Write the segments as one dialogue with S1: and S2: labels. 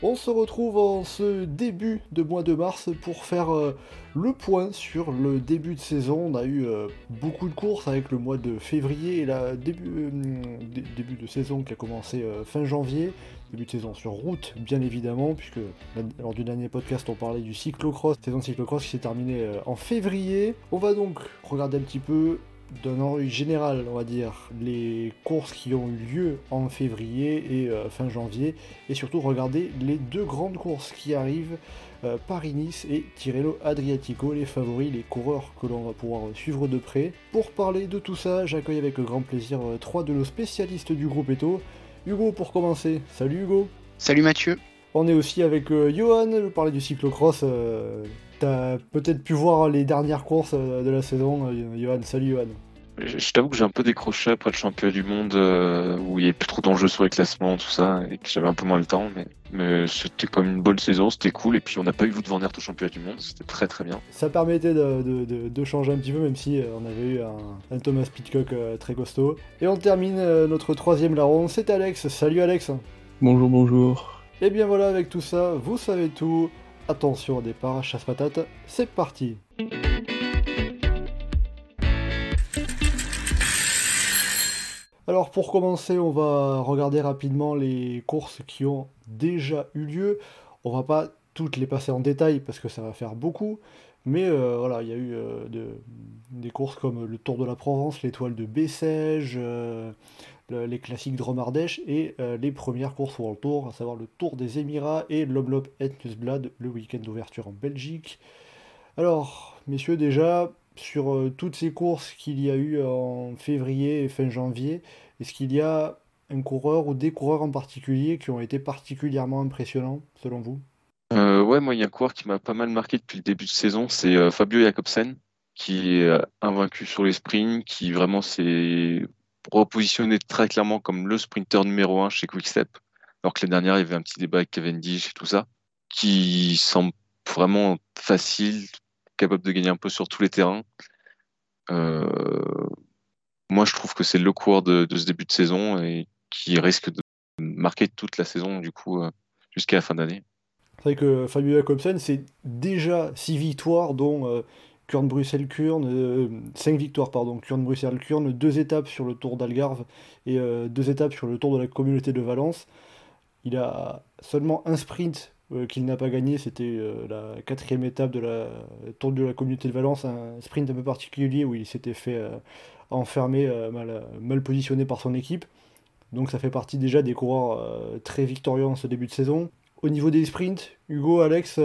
S1: On se retrouve en ce début de mois de mars pour faire euh, le point sur le début de saison. On a eu euh, beaucoup de courses avec le mois de février et la début, euh, de saison qui a commencé fin janvier. Début de saison sur route, bien évidemment, puisque lors du dernier podcast, on parlait du cyclocross, saison cyclocross qui s'est terminée en février. On va donc regarder un petit peu d'un ordre général, on va dire, les courses qui ont eu lieu en février et euh, fin janvier, et surtout regarder les deux grandes courses qui arrivent, euh, Paris-Nice et Tirreno Adriatico, les favoris, les coureurs que l'on va pouvoir suivre de près. Pour parler de tout ça, j'accueille avec grand plaisir euh, trois de nos spécialistes du groupe Eto. Hugo pour commencer. Salut Hugo.
S2: Salut Mathieu.
S1: On est aussi avec euh, Johan, je parlais du cyclocross. euh, T'as peut-être pu voir les dernières courses euh, de la saison, euh, Johan. Salut Johan.
S3: Je, je t'avoue que j'ai un peu décroché après le championnat du monde euh, où il n'y avait plus trop d'enjeux sur les classements, tout ça, et que j'avais un peu moins le temps, mais, mais c'était comme une bonne saison, c'était cool, et puis on n'a pas eu Wout van Aert au championnat du monde, c'était très très bien.
S1: Ça permettait de, de- de- de changer un petit peu, même si euh, on avait eu un, un Thomas Pitcock euh, très costaud. Et on termine euh, notre troisième larron, c'est Alex. Salut Alex.
S4: Bonjour, bonjour.
S1: Et bien voilà, avec tout ça, vous savez tout. Attention au départ, chasse patate, c'est parti. Alors pour commencer, on va regarder rapidement les courses qui ont déjà eu lieu. On va pas toutes les passer en détail parce que ça va faire beaucoup. Mais euh, voilà, il y a eu euh, de- des courses comme le Tour de la Provence, l'étoile de Bessèges, euh, le- les classiques de Romardèche et les premières courses World Tour, à savoir le Tour des Émirats et l'Omloop et Nieuwsblad, le week-end d'ouverture en Belgique. Alors, messieurs, déjà, sur euh, toutes ces courses qu'il y a eu en février et fin janvier, est-ce qu'il y a un coureur ou des coureurs en particulier qui ont été particulièrement impressionnants, selon vous?
S3: Euh, ouais, moi il y a un coureur qui m'a pas mal marqué depuis le début de saison, c'est euh, Fabio Jacobsen, qui est invaincu sur les sprints, qui vraiment s'est repositionné très clairement comme le sprinter numéro un chez Quickstep, alors que l'année dernière il y avait un petit débat avec Cavendish et tout ça, qui semble vraiment facile, capable de gagner un peu sur tous les terrains. Euh, moi, je trouve que c'est le coureur de, ce début de saison et qui risque de marquer toute la saison, du coup, euh, jusqu'à la fin d'année.
S1: C'est vrai que Fabio Jacobsen, c'est déjà 6 victoires, dont euh, Kurn Bruxelles-Kurn, 5 victoires, pardon, Kurn Bruxelles-Kurn, 2 étapes sur le Tour d'Algarve et 2 étapes sur le Tour de la communauté de Valence. Il a seulement un sprint euh, qu'il n'a pas gagné, c'était euh, la quatrième étape de la Tour de la communauté de Valence, un sprint un peu particulier où il s'était fait euh, enfermer, mal, mal positionné par son équipe. Donc ça fait partie déjà des coureurs très victorieux en ce début de saison. Au niveau des sprints, Hugo, Alex,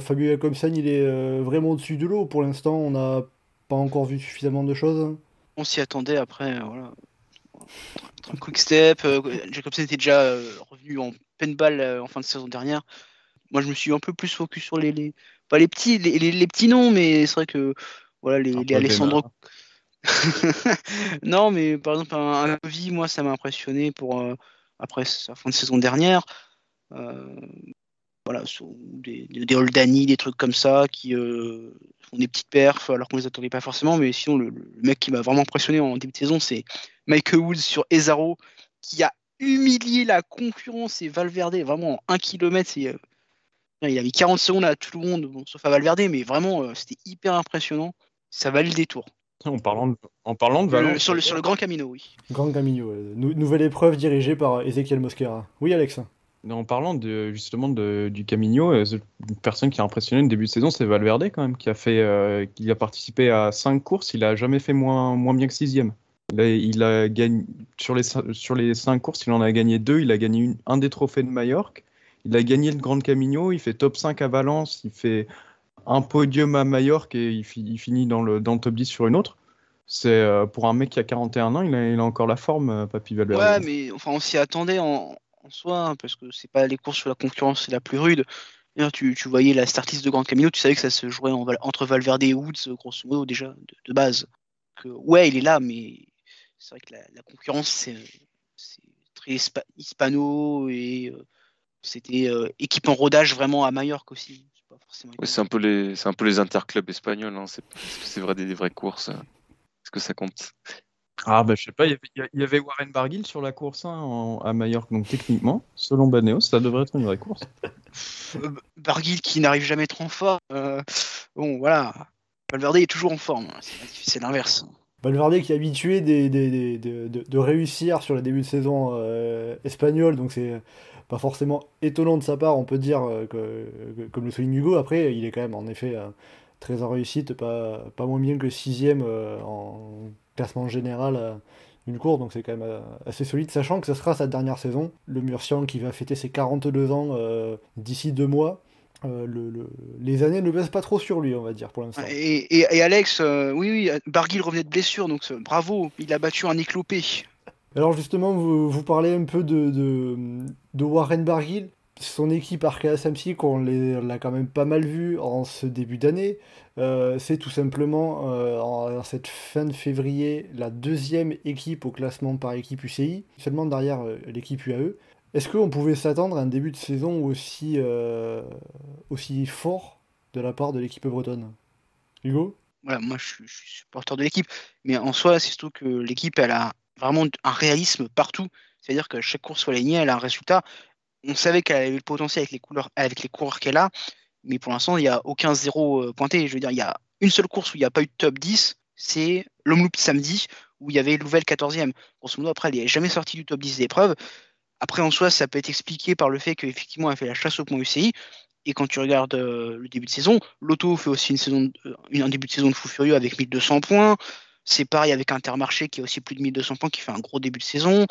S1: Fabio Jacobsen, il est vraiment au-dessus de l'eau. Pour l'instant, on n'a pas encore vu suffisamment de choses.
S2: On s'y attendait après, voilà. Quick step, Jacobsen était déjà revenu en peine balle en fin de saison dernière. Moi, je me suis un peu plus focus sur les, les- pas les petits, les, les- les petits noms, mais c'est vrai que voilà les,
S4: Un
S2: les Alessandro. non, mais par exemple un, un Kovi, moi, ça m'a impressionné pour euh, après sa fin de saison dernière. Euh, voilà, sur des, des, des Oldani, des trucs comme ça qui euh, font des petites perfs alors qu'on les attendait pas forcément. Mais sinon, le, le mec qui m'a vraiment impressionné en début de saison, c'est Michael Woods sur Ezaro qui a humilié la concurrence et Valverde vraiment en 1 km. C'est, euh, il a mis 40 secondes à tout le monde, bon, sauf à Valverde, mais vraiment, euh, c'était hyper impressionnant. Ça valait le détour.
S4: En parlant de, en parlant de
S2: Euh,
S4: Valence,
S2: sur, le, sur le Grand Camino, oui.
S1: Grand Camino. Nou- nouvelle épreuve dirigée par Ezequiel Mosquera. Oui, Alex
S4: en parlant de, justement de, du Camino, euh, une personne qui a impressionné le début de saison, c'est Valverde quand même, qui a fait, euh, qui a participé à cinq courses. Il a jamais fait moins, moins bien que sixième. Il a, il a gagné sur les sur les cinq courses, il en a gagné deux. Il a gagné une- un des trophées de Majorque. Il a gagné le Grand Camino. Il fait top 5 à Valence. Il fait un podium à Majorque et il, fi- il finit dans le, dans le top 10 sur une autre. C'est euh, pour un mec qui a 41 ans, il a, il a encore la forme, euh, Papy Valverde.
S2: Ouais, mais enfin, on s'y attendait en, en soi, hein, parce que c'est pas les courses où la concurrence est la plus rude. Tu, tu voyais la start list de Grand Camino, tu savais que ça se jouait entre Valverde et Woods, grosso modo, déjà, de, base. que, ouais, il est là, mais c'est vrai que la, concurrence, c'est très hispa- hispano et euh, c'était euh, équipe en rodage vraiment à Majorque aussi. C'est pas forcément
S3: Ouais, c'est un peu les, c'est un peu les interclubs espagnols. Hein. C'est, vrai des, des vraies courses euh, Est-ce que ça compte
S4: Ah, bah, je sais pas, il y avait- il y, avait Warren Barguil sur la course hein, en- à Majorque, donc techniquement, selon Baneos, ça devrait être une vraie course.
S2: Euh, Barguil qui n'arrive jamais trop en forme. euh, bon, voilà. Valverde est toujours en forme. hein. C'est c'est l'inverse.
S1: Valverde qui est habitué des, des- des- de, de- de réussir sur le début de saison euh, espagnol, donc c'est pas forcément étonnant de sa part, on peut dire, euh, que, comme le souligne Hugo. Après, il est quand même en effet euh, très en réussite, pas, pas moins bien que sixième euh, en classement général d'une course, donc c'est quand même assez solide, sachant que ce sera sa dernière saison. Le Murcian qui va fêter ses 42 ans d'ici deux mois. Le- le- les années ne baissent pas trop sur lui, on va dire, pour l'instant.
S2: Et, Alex, oui, oui, Barguil revenait de blessure, donc bravo, il a battu un éclopé.
S1: Alors justement, vous, vous parlez un peu de, de, Warren Barguil. Son équipe Arkea Samsic, on l'a quand même pas mal vu en ce début d'année. Euh, c'est tout simplement euh, en, cette fin de février la deuxième équipe au classement par équipe UCI, seulement derrière euh, l'équipe UAE. Est-ce qu'on pouvait s'attendre à un début de saison aussi, fort de la part de l'équipe bretonne? Hugo?
S2: Voilà, moi je suis supporter de l'équipe, mais en soi, c'est surtout que l'équipe, elle a vraiment un réalisme partout. C'est-à-dire que chaque course soit alignée, elle a un résultat. On savait qu'elle avait le potentiel avec les, coureurs qu'elle a, mais pour l'instant, il n'y a aucun zéro euh, pointé. Je veux dire, il y a une seule course où il n'y a pas eu de top 10, c'est l'Omloop samedi, où il y avait Louvel 14e. Grosso modo, après, elle n'est jamais sortie du top 10 des épreuves. Après, en soi, ça peut être expliqué par le fait qu'effectivement, elle fait la chasse au point UCI. Et quand tu regardes euh, le début de saison, l'Auto fait aussi une saison, euh, un début de saison de fou furieux avec 1200 points. C'est pareil avec Intermarché qui a aussi plus de 1200 points, qui fait un gros début de saison.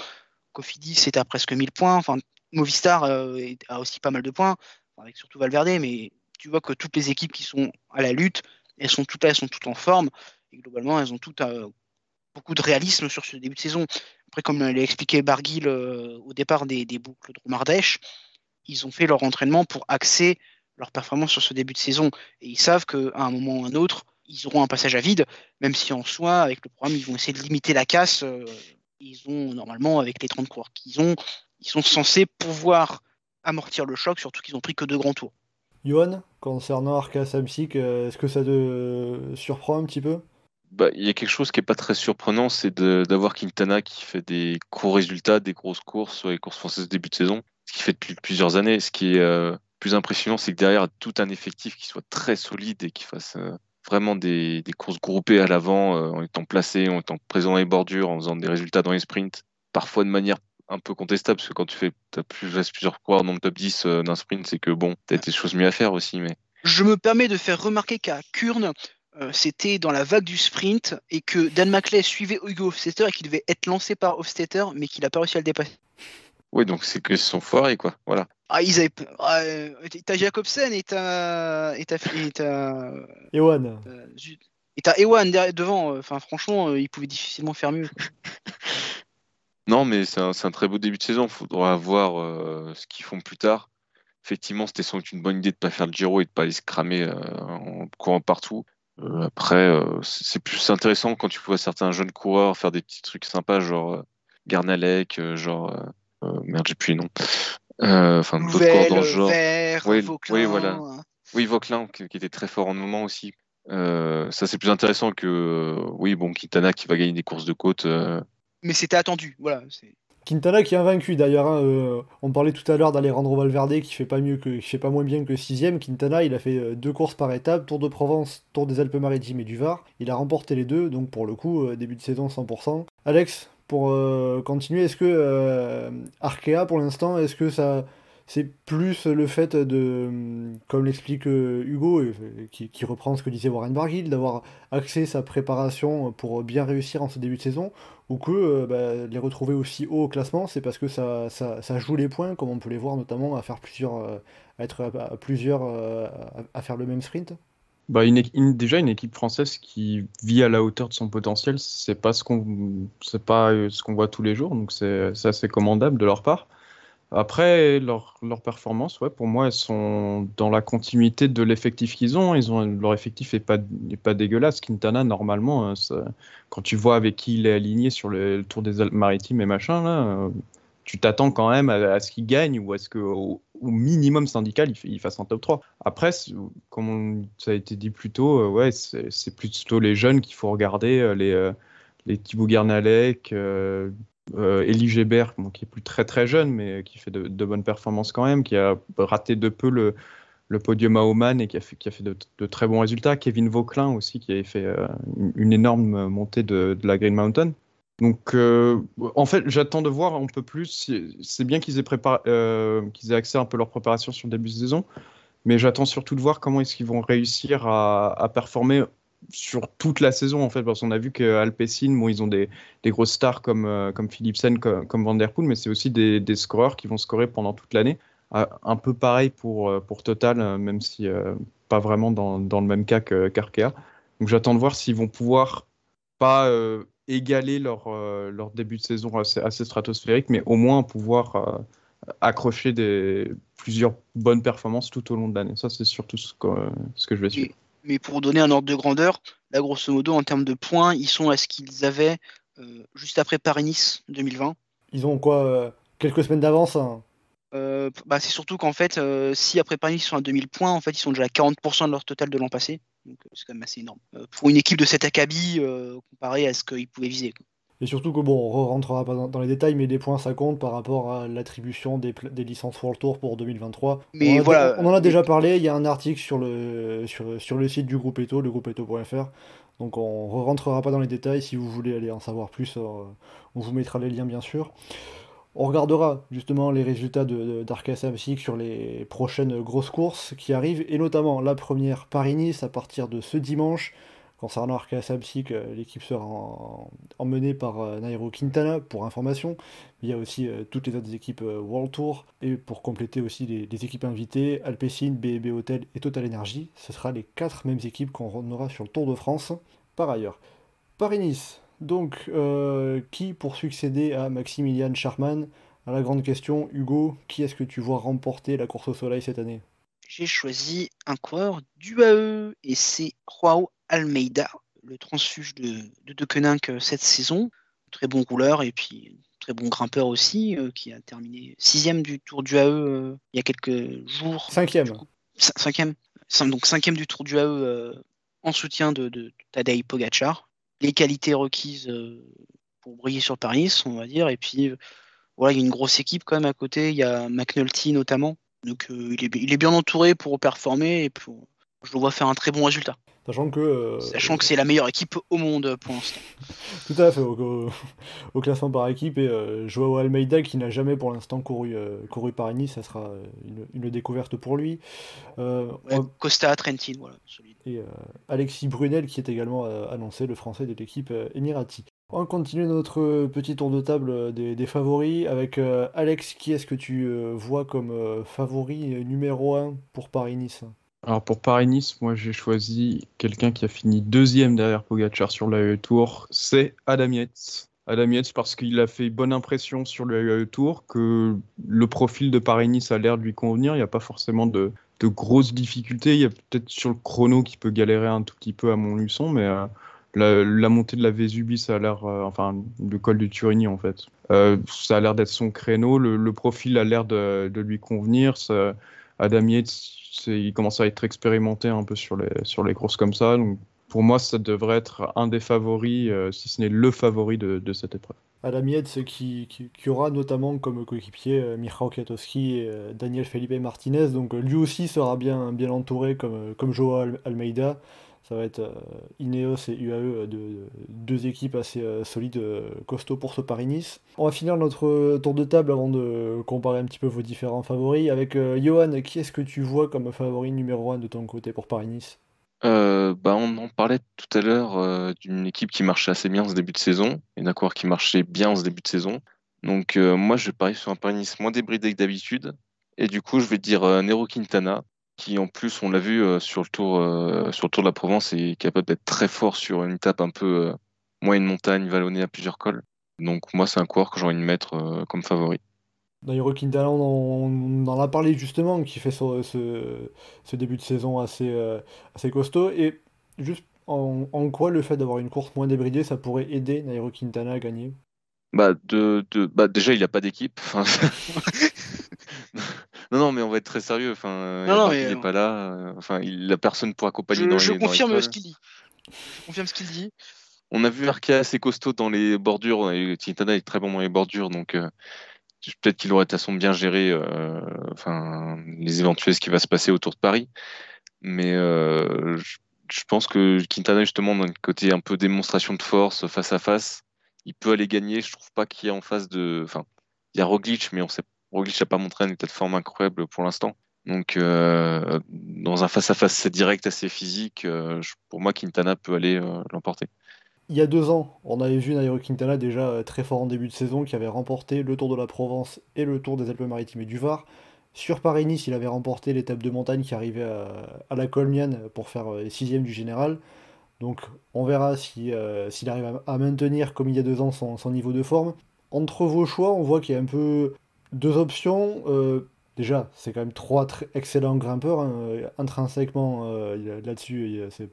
S2: Cofidis c'est à presque 1000 points. Enfin, Movistar euh, a aussi pas mal de points, avec surtout Valverde. Mais tu vois que toutes les équipes qui sont à la lutte, elles sont toutes elles sont toutes en forme. Et globalement, elles ont toutes euh, beaucoup de réalisme sur ce début de saison. Après, comme l'a expliqué Barguil euh, au départ des, boucles de Romardèche, ils ont fait leur entraînement pour axer leur performance sur ce début de saison. Et ils savent qu'à un moment ou un autre, ils auront un passage à vide, même si en soi, avec le programme, ils vont essayer de limiter la casse. euh, ils ont normalement, avec les 30 coureurs qu'ils ont, ils sont censés pouvoir amortir le choc, surtout qu'ils ont pris que deux grands tours.
S1: Johan, concernant Arkea Samsic, euh, est-ce que ça te surprend un petit peu?
S3: Bah, il y a quelque chose qui est pas très surprenant, c'est d'avoir Quintana qui fait des gros résultats, des grosses courses les courses françaises début de saison, ce qu'il fait depuis plusieurs années. Ce qui est euh, plus impressionnant, c'est que derrière tout un effectif qui soit très solide et qui fasse euh, vraiment des, courses groupées à l'avant, euh, en étant placé, en étant présent dans les bordures, en faisant des résultats dans les sprints, parfois de manière un peu contestable, parce que quand tu fais as plusieurs coureurs dans le top 10 euh, d'un sprint, c'est que bon, t'as des choses mieux à faire aussi, mais
S2: Je me permets de faire remarquer qu'à Kurn, euh, c'était dans la vague du sprint et que Dan Maclay suivait Hugo Hofstetter et qu'il devait être lancé par Hofstetter, mais qu'il n'a pas réussi à le dépasser.
S3: Oui, donc c'est qu'ils sont foirés, quoi. Voilà.
S2: Ah, ils avaient. ah, euh, t'as Jacobsen et t'as. Et t'as. Et t'as.
S1: Ewan
S2: euh. Et t'as Ewan derrière, devant. euh, Enfin, franchement, euh, ils pouvaient difficilement faire mieux.
S3: Non, mais c'est un, c'est un très beau début de saison. Il faudra voir euh, ce qu'ils font plus tard. Effectivement, c'était sans doute une bonne idée de ne pas faire le Giro et de ne pas aller se cramer euh, en courant partout. Euh, après, euh, c'est c'est plus intéressant quand tu vois certains jeunes coureurs faire des petits trucs sympas, genre euh, Garnalec, euh, genre. Euh, merde, j'ai plus les noms. Euh, Enfin, d'autres
S2: Louvel,
S3: dans ce genre.
S2: Vert,
S3: Oui,
S2: Vauclin.
S3: oui, voilà. Oui, Vauclin, qui, qui était très fort en moment aussi. Euh, ça, c'est plus intéressant que, euh, oui, bon, Quintana qui va gagner des courses de côte. euh,
S2: Mais c'était attendu. Voilà.
S1: Quintana qui est invaincu d'ailleurs. hein, euh, on parlait tout à l'heure d'Alejandro Valverde qui fait pas mieux que, qui fait pas moins bien que sixième. Quintana, il a fait euh, deux courses par étape, Tour de Provence, Tour des Alpes-Maritimes et du Var. Il a remporté les deux, donc pour le coup, euh, début de saison 100%. Alex, pour euh, continuer, est-ce que euh, Arkea pour l'instant, est-ce que ça c'est plus le fait de, comme l'explique euh, Hugo, qui, qui reprend ce que disait Warren Barguil, d'avoir axé sa préparation pour bien réussir en ce début de saison, ou que bah, les retrouver aussi haut au classement, c'est parce que ça, ça, ça joue les points, comme on peut les voir notamment à faire plusieurs, à être à, plusieurs, à faire le même sprint?
S4: Bah, une, déjà, une équipe française qui vit à la hauteur de son potentiel, c'est pas ce qu'on c'est pas euh, ce qu'on voit tous les jours, donc c'est assez commandable de leur part. Après, leurs leur performances, ouais, pour moi, elles sont dans la continuité de l'effectif qu'ils ont. Ils ont leur effectif n'est pas, est pas dégueulasse. Quintana, normalement, euh, quand tu vois avec qui il est aligné sur le, Tour des Alpes maritimes et machin, là, euh, tu t'attends quand même à, ce qu'il gagne ou à ce qu'au au minimum syndical, il, fasse un top 3. Après, comme ça a été dit plus tôt, euh, ouais, c'est plutôt les jeunes qu'il faut regarder, les, les Thibaut Gernalec, euh, Elie Gébert, qui est plus très très jeune, mais qui fait de, bonnes performances quand même, qui a raté de peu le, podium à Oman et qui a fait, de, très bons résultats. Kevin Vauclin aussi, qui avait fait euh, une, énorme montée de, la Green Mountain. Donc, euh, en fait, j'attends de voir un peu plus. C'est bien qu'ils aient, qu'ils aient accès un peu leur préparation sur le début de saison, mais j'attends surtout de voir comment est-ce qu'ils vont réussir à, performer sur toute la saison en fait parce qu'on a vu que Alpecin bon ils ont des, des grosses stars comme euh, comme Philipsen comme, comme Van Der Poel mais c'est aussi des, des, scoreurs qui vont scorer pendant toute l'année euh, un peu pareil pour euh, pour Total même si pas vraiment dans, dans, le même cas qu'Arkea donc j'attends de voir s'ils vont pouvoir pas égaler leur leur début de saison assez, assez, stratosphérique mais au moins pouvoir accrocher des plusieurs bonnes performances tout au long de l'année. Ça c'est surtout ce que, ce que je vais suivre.
S2: mais pour donner un ordre de grandeur, là, grosso modo, en termes de points, ils sont à ce qu'ils avaient euh, juste après Paris-Nice 2020.
S1: Ils ont quoi euh, Quelques semaines d'avance hein?
S2: Euh, bah, C'est surtout qu'en fait, si après Paris-Nice ils sont à 2000 points, en fait, ils sont déjà à 40% de leur total de l'an passé. Donc c'est quand même assez énorme. pour une équipe de cet acabit, comparé à ce qu'ils pouvaient viser.
S1: Et surtout que bon, on rentrera pas dans, les détails, mais les points ça compte par rapport à l'attribution des, licences World Tour pour 2023.
S2: Mais
S1: on
S2: voilà.
S1: on en a déjà parlé, il y a un article sur le, sur, sur le site du groupe Eto, le groupe Eto.fr. Donc on ne rentrera pas dans les détails, si vous voulez aller en savoir plus, euh, on vous mettra les liens bien sûr. On regardera justement les résultats d'Arca Samsic sur les prochaines grosses courses qui arrivent, et notamment la première Paris-Nice à partir de ce dimanche. Concernant Arkea Samsic, euh, l'équipe sera emmenée par euh, Nairo Quintana, pour information. Il y a aussi euh, toutes les autres équipes World Tour. Et pour compléter aussi les, équipes invitées, Alpecin, BB Hotel et Total Energy. Ce sera les quatre mêmes équipes qu'on aura sur le Tour de France. Par ailleurs, Paris-Nice. Donc, qui pour succéder à Maximilian Charman À la grande question, Hugo, qui est-ce que tu vois remporter la course au soleil cette année?
S2: J'ai choisi un coureur du AE et c'est Joao Almeida, le transfuge de, de euh, cette saison. Très bon rouleur et puis très bon grimpeur aussi, euh, qui a terminé sixième du Tour du AE euh, il y a quelques jours.
S1: Cinquième.
S2: cinquième. Donc cinquième du Tour du AE en soutien de, de, Tadej Pogacar. Les qualités requises pour briller sur Paris, on va dire. Et puis voilà, il y a une grosse équipe quand même à côté. Il y a McNulty notamment. Donc il est, il, est, bien entouré pour performer et pour, je le vois faire un très bon résultat.
S1: Sachant que. Euh,
S2: Sachant que c'est la meilleure équipe au monde pour l'instant.
S1: Tout à fait, au, classement par équipe. Et euh, Joao Almeida, qui n'a jamais pour l'instant couru, euh, couru par Nice, ça sera une, découverte pour lui.
S2: Costa Trentin, voilà.
S1: Et Alexis Brunel, qui est également annoncé, le français de l'équipe Emirati. On continue notre petit tour de table des, favoris avec Alex. Qui est-ce que tu vois comme favori numéro 1 pour Paris-Nice?
S4: Alors pour Paris-Nice, moi j'ai choisi quelqu'un qui a fini deuxième derrière Pogacar sur le Tour, c'est Adam Yates. Adam Yates parce qu'il a fait bonne impression sur le Tour, que le profil de Paris-Nice a l'air de lui convenir, il n'y a pas forcément de, grosses difficultés, il y a peut-être sur le chrono qui peut galérer un tout petit peu à Montluçon, mais euh, la, montée de la Vésubie, ça a l'air, euh, enfin le col du Turini en fait, euh, ça a l'air d'être son créneau, le, profil a l'air de, lui convenir, Adam Yates il commence à être expérimenté un peu sur les, sur les courses comme ça. Donc pour moi, ça devrait être un des favoris, euh, si ce n'est le favori de, de cette épreuve.
S1: Adam Yates qui, qui, aura notamment comme coéquipier euh, Michał Kwiatkowski et euh, Daniel Felipe Martinez. Donc lui aussi sera bien, bien entouré comme, comme Joao Almeida. Ça va être Ineos et UAE, de, deux équipes assez solides, costauds pour ce Paris-Nice. On va finir notre tour de table avant de comparer un petit peu vos différents favoris. Avec Johan, qui est-ce que tu vois comme favori numéro 1 de ton côté pour Paris-Nice?
S3: Bah, on en parlait tout à l'heure d'une équipe qui marchait assez bien en ce début de saison et d'un qui marchait bien en ce début de saison. Donc moi je parie sur un Paris-Nice moins débridé que d'habitude et du coup je vais dire Nero Quintana qui en plus, on l'a vu euh, sur, le tour, euh, sur le Tour de la Provence, est capable d'être très fort sur une étape un peu euh, moins une montagne vallonnée à plusieurs cols. Donc moi, c'est un coureur que j'ai envie de mettre comme favori.
S1: Nairo Quintana, on, en a parlé justement, qui fait ce, ce, début de saison assez, euh, assez costaud. Et juste en, quoi le fait d'avoir une course moins débridée, ça pourrait aider Nairo Quintana à gagner?
S3: Bah, de, de, bah, déjà, il n'a pas d'équipe. non, non, mais on va être très sérieux. Enfin, il n'est pas là. Enfin, il n'a personne pour accompagner
S2: je,
S3: dans
S2: je
S3: les.
S2: Confirme ce qu'il dit. Je confirme ce qu'il dit.
S3: On a vu Arkea assez costaud dans les bordures. Quintana est très bon dans les bordures, donc euh, peut-être qu'il aurait de toute façon bien géré euh, enfin, les éventuels ce qui va se passer autour de Paris. Mais euh, je, pense que Quintana, justement, dans le côté un peu démonstration de force face à face, il peut aller gagner. Je trouve pas qu'il y ait en face de. Enfin, il y a Roglic, mais on sait Roglic n'a pas montré un état de forme incroyable pour l'instant. Donc, euh, dans un face-à-face direct assez physique, pour moi, Quintana peut aller l'emporter
S1: il y a deux ans, on avait vu Nairo Quintana déjà euh, très fort en début de saison, qui avait remporté le Tour de la Provence et le Tour des Alpes-Maritimes et du Var. Sur Paris-Nice, il avait remporté l'étape de montagne qui arrivait à, la Colmiane pour faire euh, sixième du général. Donc on verra euh, s'il arrive à, maintenir, comme il y a deux ans, son, niveau de forme. Entre vos choix, on voit qu'il y a un peu deux options. déjà, c'est quand même trois excellents grimpeurs. Hein, intrinsèquement, là-dessus, c'est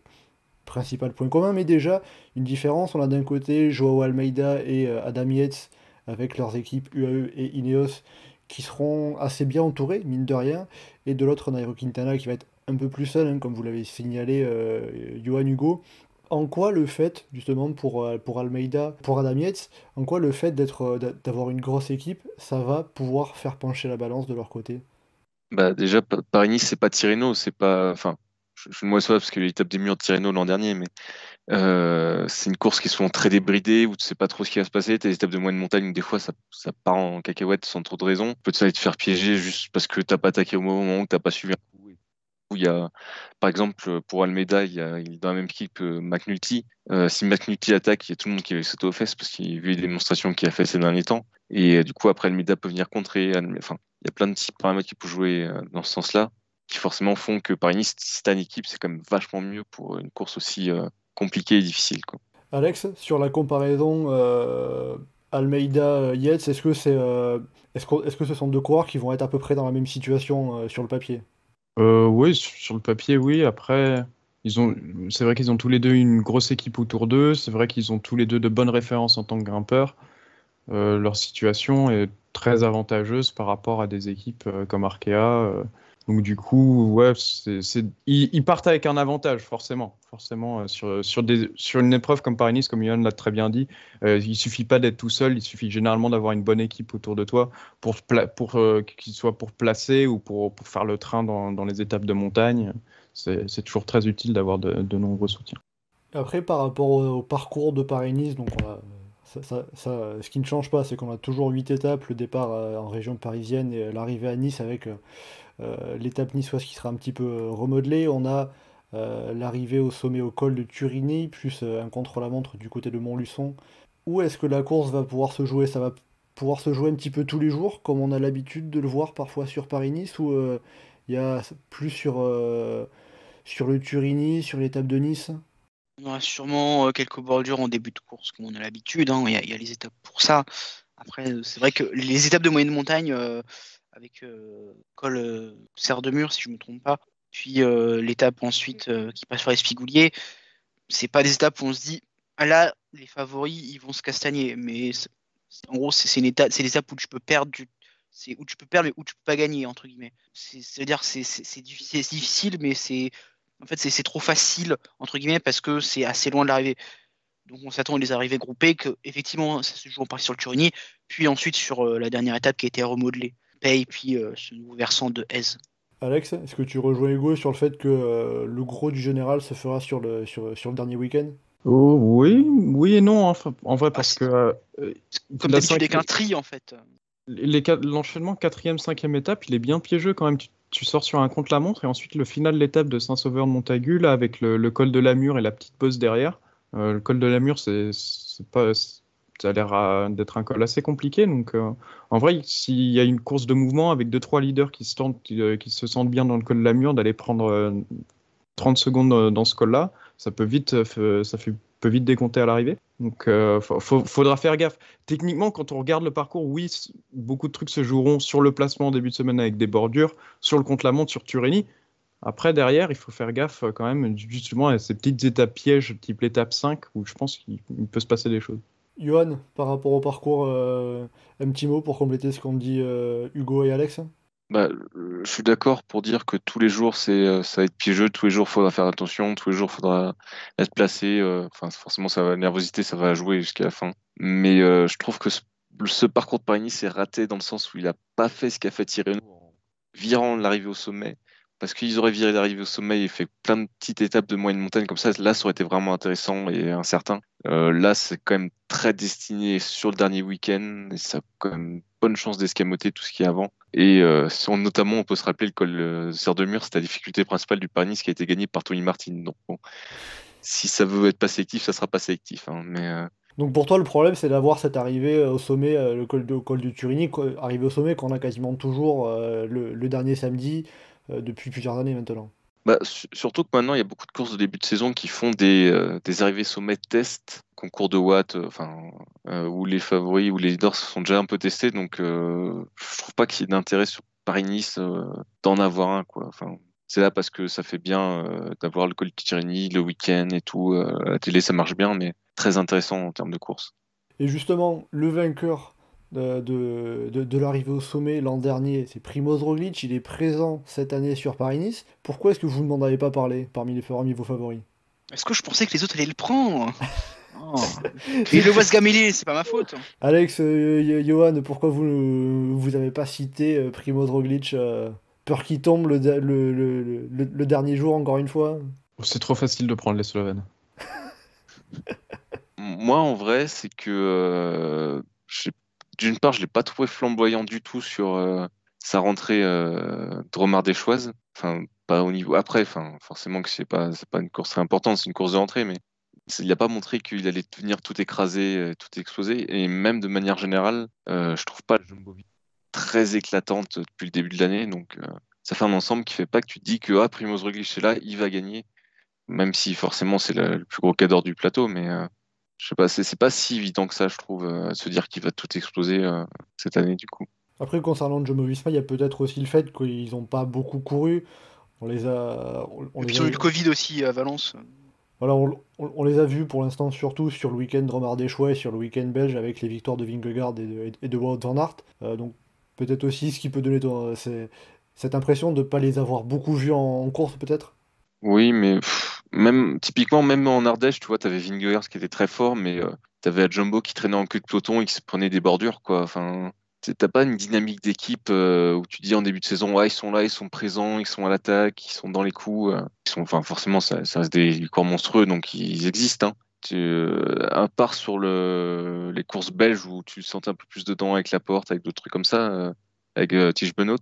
S1: principal point commun, mais déjà une différence. On a d'un côté Joao Almeida et euh, Adam Yates avec leurs équipes UAE et Ineos qui seront assez bien entourés, mine de rien, et de l'autre Nairo Quintana qui va être un peu plus seul, hein, comme vous l'avez signalé, euh, Johan Hugo. En quoi le fait, justement, pour, euh, Almeida, pour Adam en quoi le fait d'être, d'avoir une grosse équipe, ça va pouvoir faire pencher la balance de leur côté?
S3: Bah déjà, Paris-Nice, c'est pas Tirreno, c'est pas. Enfin, je, je ne parce que l'étape des murs de l'an dernier, mais euh, c'est une course qui est souvent très débridée où tu sais pas trop ce qui va se passer. Tu as des étapes de moyenne montagne où des fois ça, ça part en cacahuète sans trop de raison. Peut-être aller te faire piéger juste parce que t'as pas attaqué au moment où t'as pas suivi un. Il y a, par exemple, pour Almeida, il, est dans la même équipe que McNulty. Euh, si McNulty attaque, il y a tout le monde qui va sauter aux fesses parce qu'il a vu les démonstrations qu'il a fait ces derniers temps. Et euh, du coup, après, Almeida peut venir contrer. Enfin, il y a plein de petits paramètres qui peuvent jouer euh, dans ce sens-là qui forcément font que t'as une équipe, c'est quand même vachement mieux pour une course aussi euh, compliquée et difficile.
S1: Alex, sur la comparaison euh, Almeida-Yates, est-ce que, c'est, euh, que, est-ce que ce sont deux coureurs qui vont être à peu près dans la même situation sur le papier?
S4: Oui, sur le papier, oui. Après, ils ont, c'est vrai qu'ils ont tous les deux une grosse équipe autour d'eux. C'est vrai qu'ils ont tous les deux de bonnes références en tant que grimpeurs. leur situation est très avantageuse par rapport à des équipes comme Arkea donc du coup, ouais, Ils, partent avec un avantage, forcément. Forcément, euh, sur, sur, des, sur une épreuve comme Paris-Nice, comme Yann l'a très bien dit, euh, il suffit pas d'être tout seul, il suffit généralement d'avoir une bonne équipe autour de toi, pour, pour euh, qu'il soit pour placer ou pour, pour faire le train dans, dans les étapes de montagne. C'est, toujours très utile d'avoir de, de, nombreux soutiens.
S1: Après, par rapport au, parcours de Paris-Nice, ça, ça, ce qui ne change pas, c'est qu'on a toujours 8 étapes, le départ en région parisienne et l'arrivée à Nice avec euh, l'étape niçoise qui sera un petit peu euh, remodelée. On a euh, l'arrivée au sommet au col de Turini, plus un contre-la-montre du côté de Montluçon. Où est-ce que la course va pouvoir se jouer? Ça va pouvoir se jouer un petit peu tous les jours, comme on a l'habitude de le voir parfois sur Paris-Nice, ou il y a plus sur, sur le Turini, sur l'étape de Nice?
S2: On aura sûrement quelques bordures en début de course, comme on a l'habitude. Hein. Il y, a les étapes pour ça. Après, c'est vrai que les étapes de moyenne montagne, avec euh, col euh, serre de mur, si je ne me trompe pas. Puis euh, l'étape ensuite qui passe sur les Spigouliers. C'est pas des étapes où on se dit, ah là, les favoris, ils vont se castagner. Mais en gros, c'est une étape, des étapes où tu peux perdre du, c'est où tu peux perdre mais où tu peux pas gagner entre guillemets. C'est à dire c'est difficile mais c'est en fait c'est trop facile entre guillemets parce que c'est assez loin de l'arrivée. Donc on s'attend à des arrivées groupées que effectivement ça se joue en partie sur le Turini puis ensuite sur la dernière étape qui a été remodelée et puis euh, ce nouveau versant de Aise.
S1: Alex, est-ce que tu rejoins Hugo sur le fait que euh, le gros du général se fera sur le, sur, sur le dernier week-end?
S4: Oh, Oui, oui et non, en vrai, parce ah, que.
S2: Euh, comme d'habitude avec un tri, en fait.
S4: L'enchaînement 4ème, 5ème étape, il est bien piégeux quand même. Tu, sors sur un contre-la-montre et ensuite le final de l'étape de Saint-Sauveur de Montagu, là, avec le, col de la Mure et la petite pause derrière. le col de la Mure, c'est pas ça a l'air d'être un col assez compliqué. Donc, euh, en vrai, s'il y a une course de mouvement avec deux trois leaders qui se, euh, sentent bien dans le col de la mur, d'aller prendre 30 euh, secondes dans ce col-là, ça peut vite décompter à l'arrivée. Donc, euh, faudra faire gaffe. Techniquement, quand on regarde le parcours, oui, beaucoup de trucs se joueront sur le placement en début de semaine avec des bordures, sur le contre-la-montre, sur Turini. Après, derrière, il faut faire gaffe quand même, justement, à ces petites étapes pièges, type l'étape 5, où je pense qu'il peut se passer des choses.
S1: Johan, par rapport au parcours, euh, un petit mot pour compléter ce qu'ont dit euh, Hugo et Alex?
S3: Bah, je suis d'accord pour dire que tous les jours, c'est, euh, ça va être piégeux, tous les jours, il faudra faire attention, tous les jours, il faudra être placé. Enfin, forcément, ça va, la nervosité, ça va jouer jusqu'à la fin. Mais je trouve que ce, parcours de Paris-Nice est raté dans le sens où il n'a pas fait ce qu'a fait Tirreno en virant l'arrivée au sommet parce qu'ils auraient viré l'arrivée au sommet et fait plein de petites étapes de moyenne montagne comme ça, là, ça aurait été vraiment intéressant et incertain. Euh, là, c'est quand même très destiné sur le dernier week-end et ça a quand même bonne chance d'escamoter tout ce qui est avant. Et euh, notamment, on peut se rappeler le col de Serre de Mur, c'était la difficulté principale du Paris-Nice qui a été gagné par Tony Martin. Donc, bon, si ça veut être pas sélectif, ça sera pas sélectif. Hein, mais, euh,
S1: Donc pour toi, le problème, c'est d'avoir cette arrivée au sommet, le col, de, col du Turini, arrivé au sommet qu'on a quasiment toujours le, dernier samedi, euh, depuis plusieurs années maintenant.
S3: Bah, surtout que maintenant, il y a beaucoup de courses de début de saison qui font des, euh, des arrivées sommet test, concours de watts, euh, enfin, où les favoris ou les leaders sont déjà un peu testés. Donc, je trouve pas qu'il y ait d'intérêt sur Paris-Nice d'en avoir un. Quoi. Enfin, c'est là parce que ça fait bien d'avoir le col Tirreni le week-end et tout. à la télé, ça marche bien, mais très intéressant en termes de course.
S1: Et justement, le vainqueur de, de, l'arrivée au sommet l'an dernier, c'est Primoz Roglic, il est présent cette année sur Paris-Nice. Pourquoi est-ce que vous ne m'en avez pas parlé parmi, les, parmi vos favoris?
S2: Est-ce que je pensais que les autres allaient le prendre? Oh. Et le voit se gameler, c'est pas ma faute.
S1: Alex, euh, Johan, pourquoi vous vous avez pas cité euh, Primoz Roglic euh, Peur qu'il tombe le, le, le, le, dernier jour encore une fois?
S4: C'est trop facile de prendre les Slovènes.
S3: Moi, en vrai, c'est que d'une part, je l'ai pas trouvé flamboyant du tout sur euh, sa rentrée euh, Dromardéchoise. Enfin, pas au niveau. Après, enfin, forcément que c'est pas, c'est pas une course très importante, c'est une course de rentrée, mais il n'a pas montré qu'il allait venir tout écraser, euh, tout exploser. Et même de manière générale, euh, je trouve pas très éclatante depuis le début de l'année. Donc, ça fait un ensemble qui fait pas que tu te dis que ah, Primoz Roglic est là, il va gagner. Même si forcément c'est le, plus gros cadre du plateau, mais je sais pas, c'est pas si évident que ça, je trouve, euh, à se dire qu'il va tout exploser euh, cette année, du coup.
S1: Après, concernant Jumbo Visma, il y a peut-être aussi le fait qu'ils n'ont pas beaucoup couru. On les a.
S2: On, Et puis, ils ont eu le Covid aussi à Valence.
S1: Voilà, on, les a vus pour l'instant surtout sur le week-end Romardéchois et sur le week-end belge avec les victoires de Vingegaard et de, et de Wout van Aert. Euh, donc peut-être aussi ce qui peut donner c'est cette impression de ne pas les avoir beaucoup vus en, course peut-être?
S3: Oui, mais même typiquement, même en Ardèche, tu vois, tu avais qui était très fort, mais euh, tu avais Jumbo qui traînait en queue de peloton et qui se prenait des bordures, quoi. Enfin, t'as pas une dynamique d'équipe euh, où tu dis en début de saison, ouais, ils sont là, ils sont présents, ils sont à l'attaque, ils sont dans les coups. Euh, sont, enfin, forcément, ça, reste des corps monstrueux, donc ils existent. Hein. Tu, à part sur le, les courses belges où tu sentais un peu plus dedans avec la porte, avec d'autres trucs comme ça, avec Tige Benoît,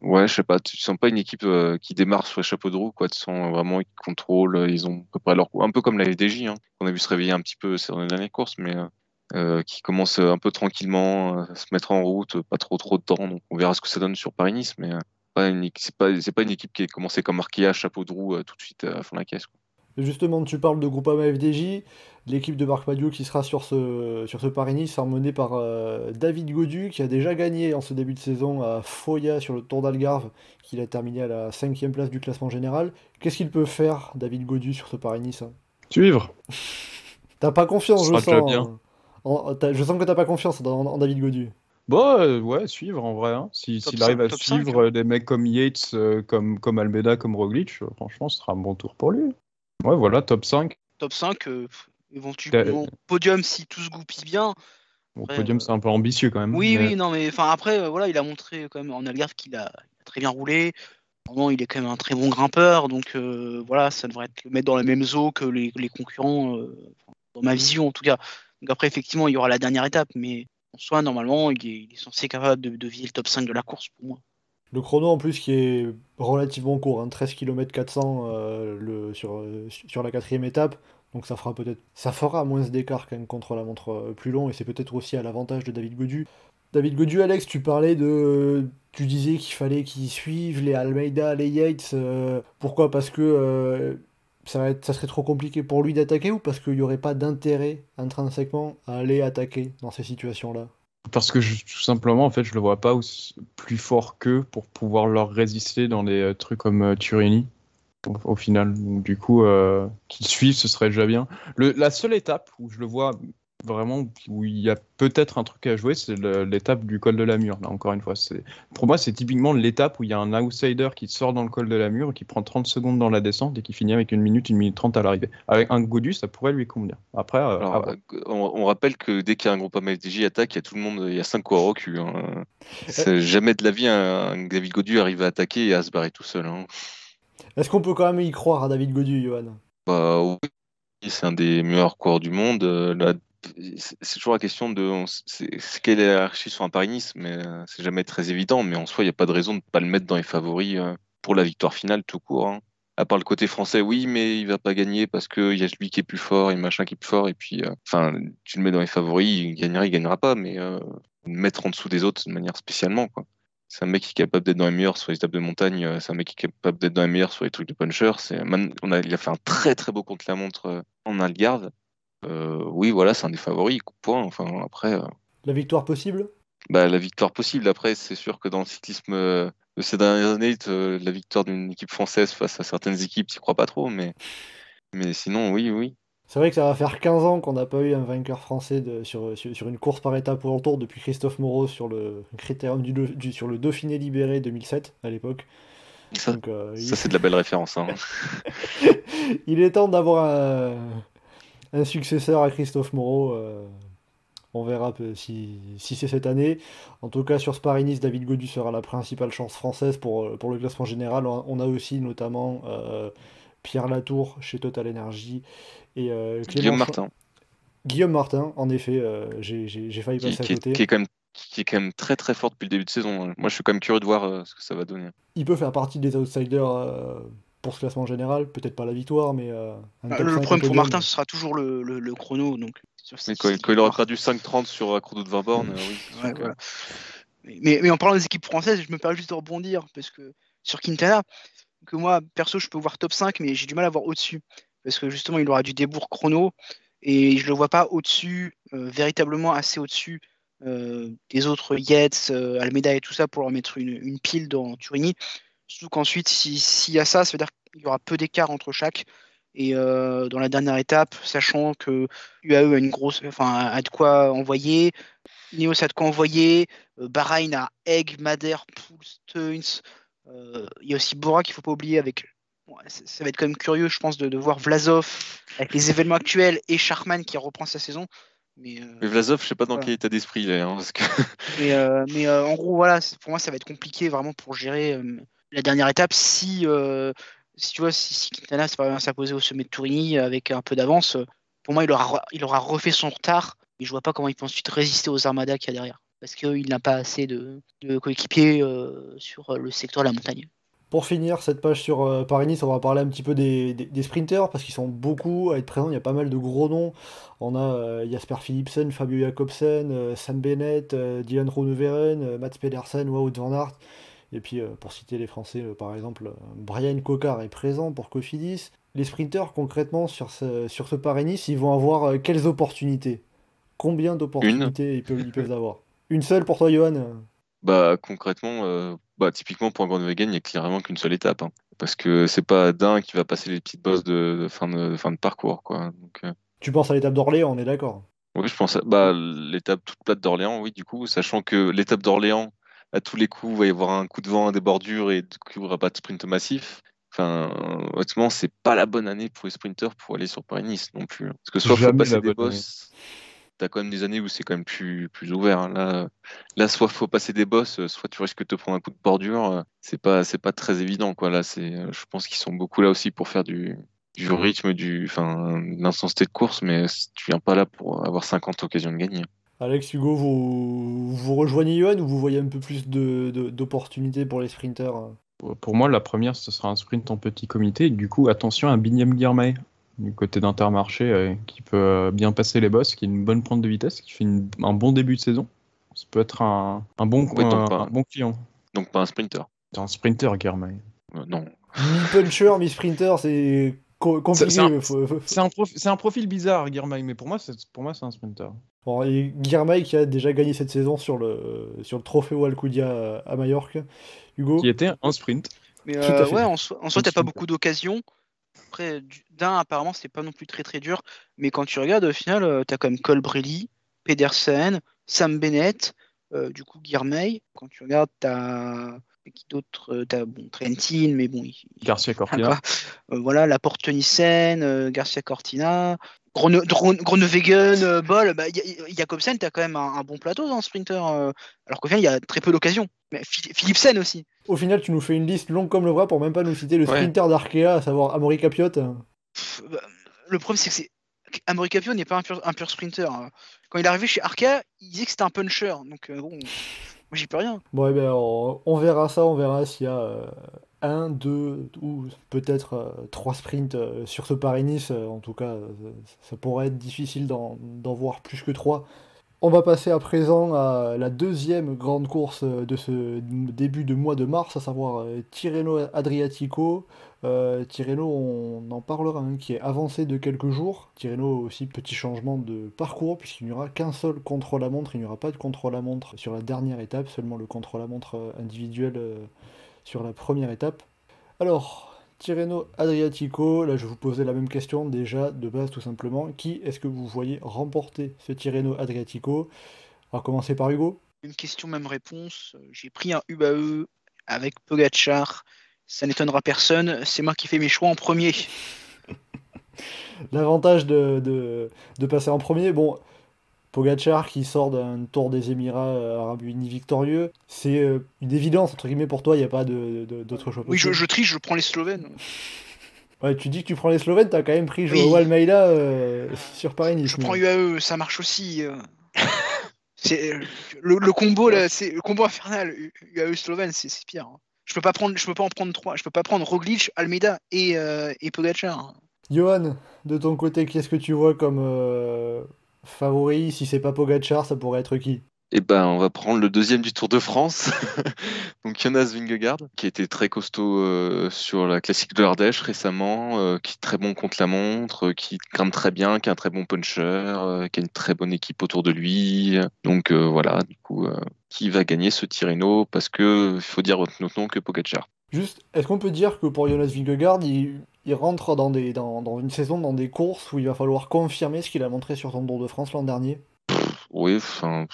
S3: Ouais, je sais pas, tu sens pas une équipe euh, qui démarre sur les chapeaux de roue, quoi. Tu sens vraiment qu'ils contrôlent, euh, ils ont à peu près leur coup. Un peu comme la FDJ, hein, qu'on a vu se réveiller un petit peu ces dernières courses, mais euh, qui commence un peu tranquillement à se mettre en route, pas trop trop de temps. Donc on verra ce que ça donne sur Paris-Nice, mais c'est pas, c'est pas une équipe qui a commencé comme à chapeau de roue tout de suite à fond la caisse. Quoi.
S1: Justement, tu parles de Groupama FDJ, l'équipe de Marc Madiot qui sera sur ce, sur ce Paris-Nice, emmenée par euh, David Godu, qui a déjà gagné en ce début de saison à Foya sur le Tour d'Algarve, qu'il a terminé à la cinquième place du classement général. Qu'est-ce qu'il peut faire, David Godu, sur ce Paris-Nice
S4: Suivre
S1: T'as pas confiance, je sens. Hein. je sens que t'as pas confiance en, David Godu.
S4: Bon, euh, ouais, suivre en vrai. Hein. S'il arrive à suivre des mecs comme Yates, euh, comme, comme Almeida, comme Roglic, franchement, ce sera un bon tour pour lui. Ouais, voilà, top 5.
S2: Top 5, euh, éventuellement podium si tout se goupille bien.
S4: Bon, podium, euh, c'est un peu ambitieux quand même.
S2: Oui, oui, non, mais enfin après, euh, voilà, il a montré quand même en Algarve qu'il a, très bien roulé. Normalement, il est quand même un très bon grimpeur, donc voilà, ça devrait être le mettre dans la même eau que les, concurrents, dans ma vision en tout cas. Donc après, effectivement, il y aura la dernière étape, mais en soi, normalement, il est, censé être capable de, de viser le top 5 de la course pour moi.
S1: Le chrono en plus qui est relativement court, 13 km 400 le, sur, sur la quatrième étape, donc ça fera peut-être ça fera moins d'écart quand même contre la montre euh, plus long et c'est peut-être aussi à l'avantage de David Godu. David Godu, Alex, tu parlais de, tu disais qu'il fallait qu'ils suivent les Almeida, les Yates. Euh, pourquoi? Parce que euh, ça, être, ça serait trop compliqué pour lui d'attaquer ou parce qu'il n'y aurait pas d'intérêt intrinsèquement à aller attaquer dans ces situations-là?
S4: Parce que je- tout simplement, en fait, je le vois pas plus fort qu'eux pour pouvoir leur résister dans des euh, trucs comme euh, Turini. Au, final, du coup, euh, qu'ils suivent, ce serait déjà bien. Le- la seule étape où je le vois vraiment, où il y a peut-être un truc à jouer, c'est l'étape du col de la mur. Là, encore une fois, c'est pour moi, c'est typiquement l'étape où il y a un outsider qui sort dans le col de la mur, qui prend 30 secondes dans la descente et qui finit avec une minute, une minute 30 à l'arrivée. Avec un Godu, ça pourrait lui convenir. Après, euh,
S3: Alors, euh, on, on rappelle que dès qu'il y a un groupe MSDJ attaque, il y a tout le monde, il y a 5 coureurs au cul. hein. C'est jamais de la vie un, un David Godu arrive à attaquer et à se barrer tout seul. hein.
S1: Est-ce qu'on peut quand même y croire à David Godu, Johan?
S3: Bah, oui, c'est un des meilleurs coureurs du monde. euh, là, c'est toujours la question de c'est quelle est la hiérarchie sur un Paris-Nice, mais euh, c'est jamais très évident. Mais en soi, il n'y a pas de raison de ne pas le mettre dans les favoris euh, pour la victoire finale tout court. hein. À part le côté français, oui, mais il va pas gagner parce qu'il y a lui qui est plus fort et machin qui est plus fort. Et puis, euh, enfin, tu le mets dans les favoris, il gagnera, il gagnera pas, mais le mettre en dessous des autres de manière spécialement, quoi. C'est un mec qui est capable d'être dans les meilleurs sur les étapes de montagne. C'est un mec qui est capable d'être dans les meilleurs sur les trucs de puncher. On a, il a fait un très très beau contre-la-montre euh, en Algarve. Euh, oui, voilà, c'est un des favoris. Point. Enfin, après, euh,
S1: La victoire possible?
S3: Bah, la victoire possible. Après, c'est sûr que dans le cyclisme euh, de ces dernières années, la victoire d'une équipe française face à certaines équipes, tu crois pas trop. Mais, mais sinon, oui, oui.
S1: C'est vrai que ça va faire 15 ans qu'on n'a pas eu un vainqueur français de- sur, sur, sur une course par étape au tour depuis Christophe Moreau sur le critérium du, du- sur le Dauphiné libéré 2007 à l'époque.
S3: Ça,
S1: Donc, il-
S3: ça c'est de la belle référence. hein.
S1: il est temps d'avoir un, un successeur à Christophe Moreau. euh, on verra si, si c'est cette année. En tout cas, sur Spa-Nice, David Godu sera la principale chance française pour, euh, pour le classement général. On a aussi notamment euh, Pierre Latour chez Total Energy et euh,
S3: Guillaume Martin,
S1: Guillaume Martin, en effet, euh, j'ai failli
S3: qui,
S1: passer à
S3: qui est,
S1: côté.
S3: qui est quand même, qui est quand même très très fort depuis le début de saison. Moi, je suis quand même curieux de voir ce que ça va donner.
S1: Il peut faire partie des outsiders pour ce classement général, peut-être pas la victoire, mais euh,
S2: Bah, le
S1: 5
S2: problème pour. Martin, ce sera toujours le, le- le chrono. Donc,
S3: Mais quand, il aura perdu 5-30 sur un chrono de 20 bornes, euh, oui.
S2: Ouais, voilà. Mais, mais en parlant des équipes françaises, je me permets juste de rebondir parce que sur Quintana, que moi perso je peux voir top 5, mais j'ai du mal à voir au-dessus parce que justement il aura du débours chrono et je le vois pas au-dessus, euh, véritablement assez au-dessus euh, des autres Yates, euh, Almeida et tout ça pour leur mettre une, une pile dans Turini. Surtout qu'ensuite, si- s'il y a ça, ça veut dire qu'il y aura peu d'écart entre chaque. Et euh, dans la dernière étape, sachant que UAE a une grosse, enfin, a de quoi envoyer, Ineos a de quoi envoyer, euh, Bahreïn a Egg, Madère, Poul, Steuns. Euh, Il y a aussi Bora qu'il faut pas oublier avec. ça, ça va être quand même curieux, je pense, de, de voir Vlasov avec les événements actuels et Charman qui reprend sa saison. Mais, euh,
S3: Mais Vlasov, je sais pas dans
S2: Voilà.
S3: quel état d'esprit il est. hein, parce que...
S2: mais, euh, mais, euh, en gros, voilà, pour moi, ça va être compliqué vraiment pour gérer euh, la dernière étape. Si, euh, si tu vois, si, Quintana se parvient à s'imposer au sommet de Tourigny avec un peu d'avance, euh, pour moi, il aura, il aura refait son retard. Et je vois pas comment il peut ensuite résister aux armadas qu'il y a derrière. Parce qu'il n'a pas assez de, coéquipiers euh, sur le secteur de la montagne.
S1: Pour finir cette page sur Paris-Nice, on va parler un petit peu des, des, sprinters parce qu'ils sont beaucoup à être présents. Il y a pas mal de gros noms. On a Jasper Philipsen, Fabio Jacobsen, Sam Bennett, Dylan Groenewegen, euh, Mats Pedersen, Wout van Aert. Et puis, euh, pour citer les Français, euh, par exemple, euh, Brian Cocard est présent pour Cofidis. Les sprinters, concrètement, sur ce, sur ce Paris-Nice, ils vont avoir quelles opportunités? Combien d'opportunités ils peuvent, ils peuvent avoir? Une seule pour toi, Johan?
S3: Bah concrètement, euh, bah, typiquement pour un Groenewegen, il n'y a clairement qu'une seule étape. hein. parce que c'est pas d'un qui va passer les petites bosses de, de fin, de, de fin de parcours. Quoi. Donc, euh,
S1: Tu penses à l'étape d'Orléans, on est d'accord?
S3: Oui, je pense à bah, l'étape toute plate d'Orléans, oui, du coup, sachant que l'étape d'Orléans, à tous les coups, il va y avoir un coup de vent, des bordures et du coup, il n'y aura pas de sprint massif. Enfin, honnêtement, c'est pas la bonne année pour les sprinters pour aller sur Paris-Nice non plus. Parce que soit il faut passer des bosses, t'as quand même des années où c'est quand même plus, plus ouvert. hein. Là, là, soit faut passer des bosses, soit tu risques de te prendre un coup de bordure. euh, C'est pas, c'est pas très évident, quoi. Là, c'est, euh, je pense qu'ils sont beaucoup là aussi pour faire du, du rythme, du, enfin, l'intensité de course, mais tu viens pas là pour avoir 50 occasions de gagner.
S1: Alex, Hugo, vous, vous rejoignez Johan ou vous voyez un peu plus de- de- d'opportunités pour les sprinters hein?
S4: Pour moi, la première, ce sera un sprint en petit comité. Et du coup, attention à Binyam Girmay, du côté d'Intermarché, euh, qui peut euh, bien passer les bosses, qui a une bonne pointe de vitesse, qui fait une- un bon début de saison. Ça peut être un, un bon,
S3: Ouais, donc
S4: un-
S3: pas-
S4: un bon client.
S3: Donc pas un sprinter.
S4: C'est un sprinter, Girmay.
S3: Euh, non.
S1: Mi-puncher, mi-sprinter, c'est compliqué.
S4: C'est un-
S1: faut-
S4: profil bizarre, Guirmail, mais pour moi, c'est pour moi, c'est un sprinter.
S1: Bon, et qui a déjà gagné cette saison sur le, sur le trophée Alcudia à, Majorque. Hugo
S4: Qui était un sprint.
S2: Mais
S1: Tout à
S2: euh,
S1: fait.
S2: ouais, en soi, en soi, t'as pas beaucoup d'occasions. Après, du- d'un, apparemment, c'est pas non plus très très dur. Mais quand tu regardes, au final, euh, t'as quand même Colbrelli, Pedersen, Sam Bennett, euh, du coup, Guirmeil. Quand tu regardes, t'as. Qui d'autre Euh, T'as bon, Trentin, mais bon, il, il-
S4: Garcia Cortina.
S2: Euh, voilà, la euh, Garcia Cortina, Groenewegen, euh, Boll, bah, y a- Jacobsen, tu as quand même un, un bon plateau dans le sprinter, euh, alors qu'au final, il y a très peu d'occasions. Mais Phil- Philipsen aussi.
S1: Au final, tu nous fais une liste longue comme le bras pour même pas nous citer le
S3: Ouais.
S1: sprinter d'Arkea, à savoir Amaury Capiot.
S2: Pff, bah, le problème, c'est que c'est. Amaury Capio n'est pas un pur, un pur sprinter. hein. Quand il est arrivé chez Arca, il disait que c'était un puncher. Donc, euh, bon, j'y peux rien.
S1: Bon, eh ben, on, verra ça, on verra s'il y a euh, un, deux ou peut-être euh, trois sprints euh, sur ce Paris-Nice. En tout cas, ça pourrait être difficile d'en voir plus que trois. On va passer à présent à la deuxième grande course de ce début de mois de mars, à savoir Tirreno Adriatico. Euh, Tirreno, on en parlera, hein, qui est avancé de quelques jours. Tirreno aussi, petit changement de parcours, puisqu'il n'y aura qu'un seul contre-la-montre, il n'y aura pas de contre-la-montre sur la dernière étape, seulement le contre-la-montre euh, individuel euh, sur la première étape. Alors, Tirreno Adriatico, là je vous poser la même question déjà de base tout simplement. Qui est-ce que vous voyez remporter ce Tirreno Adriatico? On va commencer par Hugo.
S2: Une question, même réponse. J'ai pris un UAE avec Pogachar. Ça n'étonnera personne. C'est moi qui fais mes choix en premier.
S1: L'avantage de, de, de passer en premier, bon, Pogachar qui sort d'un tour des Émirats euh, Arabes Unis victorieux, c'est euh, une évidence, entre guillemets, pour toi, il n'y a pas de- d'autre choix
S2: Oui, je, triche, je prends les Slovènes.
S1: Ouais, tu dis que tu prends les Slovènes, t'as quand même pris
S2: Oui.
S1: Joao Almeida euh, sur Paris-Nice.
S2: Je prends UAE, ça marche aussi. euh. C'est le, le combo là, c'est le combo infernal. U- UAE Slovène, c'est c'est pire. hein. Je peux pas prendre, je peux pas en prendre trois. Je peux pas prendre Roglic, Almeida et euh, et Pogacar.
S1: Johan, de ton côté, qu'est-ce que tu vois comme euh, favori? Si c'est pas Pogachar, ça pourrait être qui?
S3: Eh ben, on va prendre le deuxième du Tour de France, donc Jonas Vingegaard, qui était très costaud euh, sur la classique de l'Ardèche récemment, euh, qui est très bon contre la montre, euh, qui grimpe très bien, qui est un très bon puncher, qui a une très bonne équipe autour de lui. Donc voilà, du coup, qui va gagner ce Tirreno? Parce que il faut dire notre nom que Pogacar.
S1: Juste, est-ce qu'on peut dire que pour Jonas Vingegaard, il, il rentre dans, des, dans, dans une saison, dans des courses où il va falloir confirmer ce qu'il a montré sur son Tour de France l'an dernier?
S3: Oui, enfin.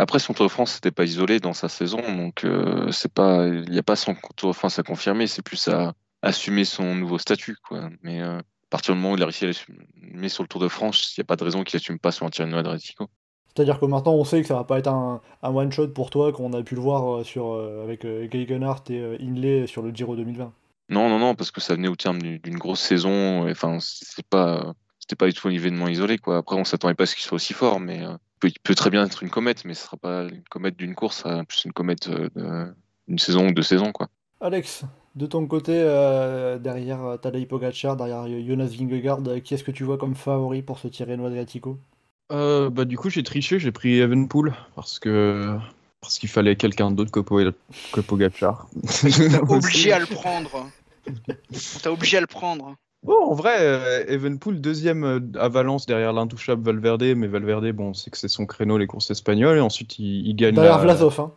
S3: Après, son Tour de France, c'était pas isolé dans sa saison, donc euh, c'est pas, il n'y a pas son Tour de France à confirmer, c'est plus à assumer son nouveau statut, quoi. Mais euh, à partir du moment où il a réussi à l'assumer sur le Tour de France, il n'y a pas de raison qu'il assume pas sur un Tirreno Adriatico.
S1: C'est-à-dire que maintenant on sait que ça va pas être un, un one-shot pour toi, qu'on a pu le voir euh, sur, euh, avec Geigenhardt et Inlay sur le Giro 2020.
S3: Non, non, non, parce que ça venait au terme du- d'une grosse saison. et, Enfin, c'est pas, c'était pas du tout un événement isolé, quoi. Après, on s'attendait pas à ce qu'il soit aussi fort, mais euh, il peut- il peut très bien être une comète, mais ce sera pas une comète d'une course, ça sera plus une comète euh, d'une saison ou deux saisons, quoi.
S1: Alex, de ton côté, euh, derrière euh, Tadej Pogacar, derrière Jonas Vingegaard, qui est-ce que tu vois comme favori pour ce Tirreno Adriatico
S4: Euh, bah, du coup, j'ai triché, j'ai pris Evenpool parce que parce qu'il fallait quelqu'un d'autre que, Po- que Pogacar.
S2: Obligé à le prendre. On t'a obligé à le prendre.
S4: Bon, en vrai, euh, Evenpool, deuxième euh, à Valence derrière l'intouchable Valverde, mais Valverde, bon, c'est que c'est son créneau, les courses espagnoles, et ensuite il, il gagne.
S1: Derrière
S4: la-
S1: Vlasov, hein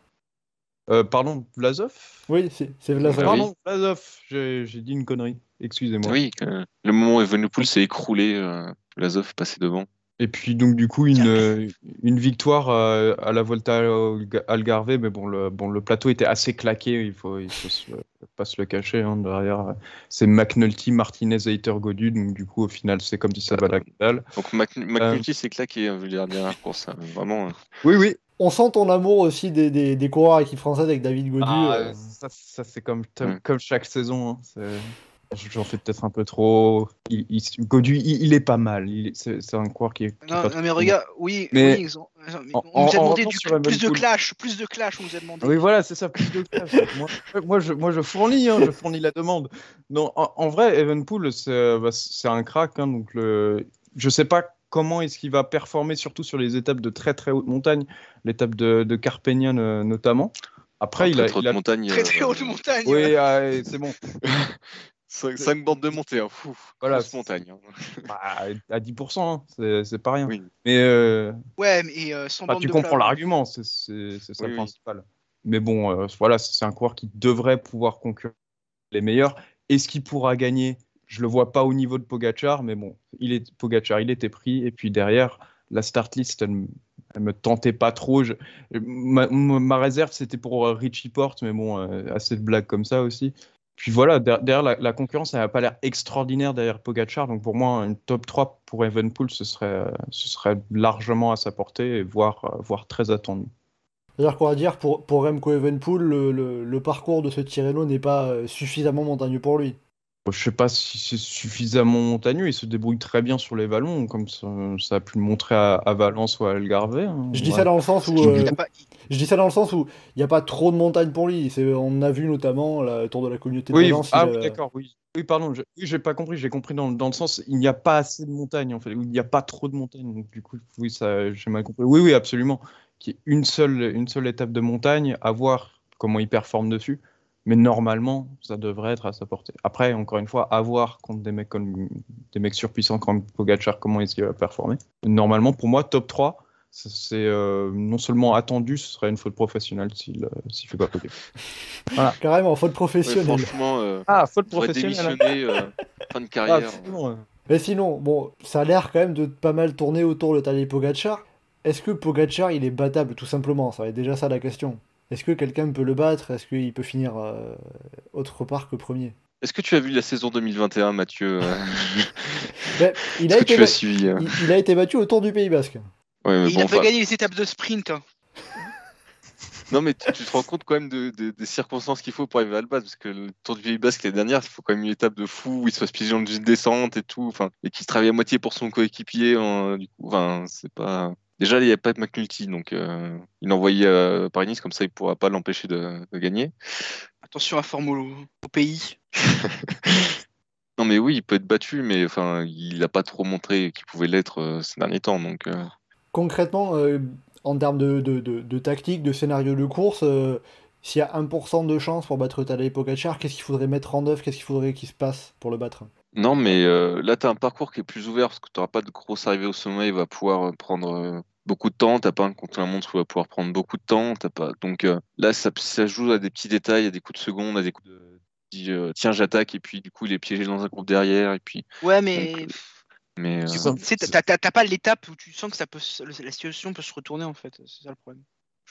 S4: Euh, pardon, Vlasov?
S1: Oui, c'est Vlasov.
S3: Ah oui.
S4: Pardon, Vlasov, j'ai dit une connerie, excusez-moi.
S3: Oui, euh, le moment où Evenepoel s'est écroulé, euh, Vlasov est passé devant.
S4: Et puis donc du coup une, euh, une victoire euh, à la Volta al Algarve, mais bon le, bon le plateau était assez claqué, il faut, il faut se pas se le cacher. hein, derrière, euh, c'est McNulty, Martinez, Hater, Godu, donc du coup au final c'est comme si ça va la dalle.
S3: Donc Mac- McNulty s'est claqué, hein, je veux dire, la dernière course. hein, Vraiment. euh.
S4: Oui oui.
S1: On sent ton amour aussi des, des, des coureurs équipe française avec David Godu.
S4: Ah,
S1: euh,
S4: ça, ça, c'est comme, chaque saison. hein, J'en fais peut-être un peu trop. Il, il- Godu, il, il est pas mal. C'est un coureur qui est. qui est
S2: Non,
S4: pas
S2: non, mais regarde, oui,
S4: Mais-
S2: oui, ils ont- mais
S4: En-
S2: on nous a
S4: en- en
S2: demandé du- plus de clash, plus de clash, on nous a demandé.
S4: Oui, voilà, c'est ça, plus de clash. moi, moi, je, moi, je fournis, hein, je fournis la demande. Non, en, en vrai, Evenpool, c'est bah, c'est un crack. hein, donc le... Je sais pas comment est-ce qu'il va performer, surtout sur les étapes de très très haute montagne, l'étape de, de Carpegnan euh, notamment. Après, il a.
S3: Très haute
S4: il a-
S3: montagne.
S2: Très très
S3: euh,
S2: haute montagne.
S4: Oui, ah, c'est bon.
S3: 5, bandes de montée, hein. Fou,
S4: Voilà,
S3: montagne. hein.
S4: Bah, à 10%, hein, c'est c'est pas rien.
S3: Oui.
S4: Mais euh,
S2: Ouais, mais euh, sans
S4: tu
S2: de
S4: comprends l'argument, c'est ça
S3: Oui,
S4: le
S3: oui.
S4: principal. Mais bon, euh, voilà, c'est un coureur qui devrait pouvoir concurrencer les meilleurs. Est-ce qu'il pourra gagner? Je le vois pas au niveau de Pogachar, mais bon, il est Pogachar, il était pris. Et puis derrière, la start list, elle, me- elle me tentait pas trop. Je- ma, ma- réserve, c'était pour Richie Porte, mais bon, euh, assez de blagues comme ça aussi. Puis voilà, der- derrière la, concurrence, elle n'a pas l'air extraordinaire derrière Pogachar. Donc pour moi, une top 3 pour Evenpool, ce serait, largement à sa portée, voire, voire très attendu.
S1: C'est-à-dire qu'on va dire pour, pour Remco Evenpool, le, le- le parcours de ce Tirreno n'est pas euh, suffisamment montagneux pour lui.
S4: Je sais pas si c'est suffisamment montagneux, il se débrouille très bien sur les vallons, comme ça, ça a pu le montrer à, à Valence ou à Algarve. hein.
S1: Je dis
S4: Ouais.
S1: ça dans le sens où
S2: Il
S1: euh,
S2: pas-
S1: je dis ça dans le sens où il n'y a pas trop de montagnes pour lui. C'est- On a vu notamment la tour de la communauté de
S4: Oui,
S1: Valence.
S4: ah oui, d'accord, oui. Oui, pardon, je, oui, j'ai pas compris, j'ai compris dans, dans le sens, il n'y a pas assez de montagnes, en fait, il n'y a pas trop de montagnes, donc du coup, oui, ça, j'ai mal compris. Oui, oui, absolument. Qu'il y ait une seule, une seule étape de montagne, à voir comment il performe dessus, mais normalement, ça devrait être à sa portée. Après, encore une fois, à voir contre des mecs comme des mecs surpuissants comme Pogacar, comment est-ce qu'il va performer. Normalement, pour moi, top 3, ça, c'est euh, non seulement attendu, ce serait une faute professionnelle s'il euh, s'il fait pas podium.
S1: Carrément, faute
S3: Ouais,
S1: professionnelle.
S3: franchement, euh,
S4: Ah, faute professionnelle
S3: démissionner, euh, fin de
S4: Ah,
S3: carrière.
S4: absolument, ouais.
S1: Mais sinon, bon, ça a l'air quand même de pas mal tourner autour de Tadej Pogacar. Est-ce que Pogacar, il est battable, tout simplement? Ça va être déjà ça la question. Est-ce que quelqu'un peut le battre? Est-ce qu'il peut finir euh, autre part que premier?
S3: Est-ce que tu as vu la saison 2021, Mathieu
S1: Ben, il, a été
S3: tu
S1: ba-
S3: as suivi euh?
S1: il, il a été battu au Tour du Pays Basque.
S3: Ouais, mais
S2: il
S3: bon,
S2: a pas
S3: enfin,
S2: gagné les étapes de sprint. hein.
S3: Non, mais tu, tu te rends compte quand même de- de- des circonstances qu'il faut pour arriver à le battre, parce que le Tour du Pays Basque l'année dernière, il faut quand même une étape de fou où il se fasse dans une descente et tout, enfin, et qu'il travaille à moitié pour son coéquipier. en- du coup, enfin, c'est pas. Déjà, il n'y a pas de McNulty, donc euh, il l'a envoyé à Paris-Nice, comme ça, il ne pourra pas l'empêcher de, de gagner.
S2: Attention à Formolo au pays.
S3: Non, mais oui, il peut être battu, mais enfin, il n'a pas trop montré qu'il pouvait l'être euh, ces derniers temps, donc. euh,
S1: Concrètement, euh, en termes de, de, de- de tactique, de scénario de course, euh, s'il y a 1% de chance pour battre Tadej Pogacar, qu'est-ce qu'il faudrait mettre en œuvre Qu'est-ce qu'il faudrait qu'il se passe pour le battre?
S3: Non, mais euh, là, tu as un parcours qui est plus ouvert parce que tu n'auras pas de grosse arrivée au sommet. Il va pouvoir prendre euh, beaucoup de temps. Tu pas un contre-la-montre où il va pouvoir prendre beaucoup de temps. T'as pas... Donc euh, là, ça, ça joue à des petits détails, à des coups de seconde, à des coups de. dit, euh, Tiens, j'attaque, et puis du coup, il est piégé dans un groupe derrière. Et puis...
S2: Ouais, mais
S3: Donc, Mais, euh,
S4: ça.
S2: tu sais, t'as- t'as t'as pas l'étape où tu sens que ça peut, se- la situation peut se retourner en fait. C'est ça le problème.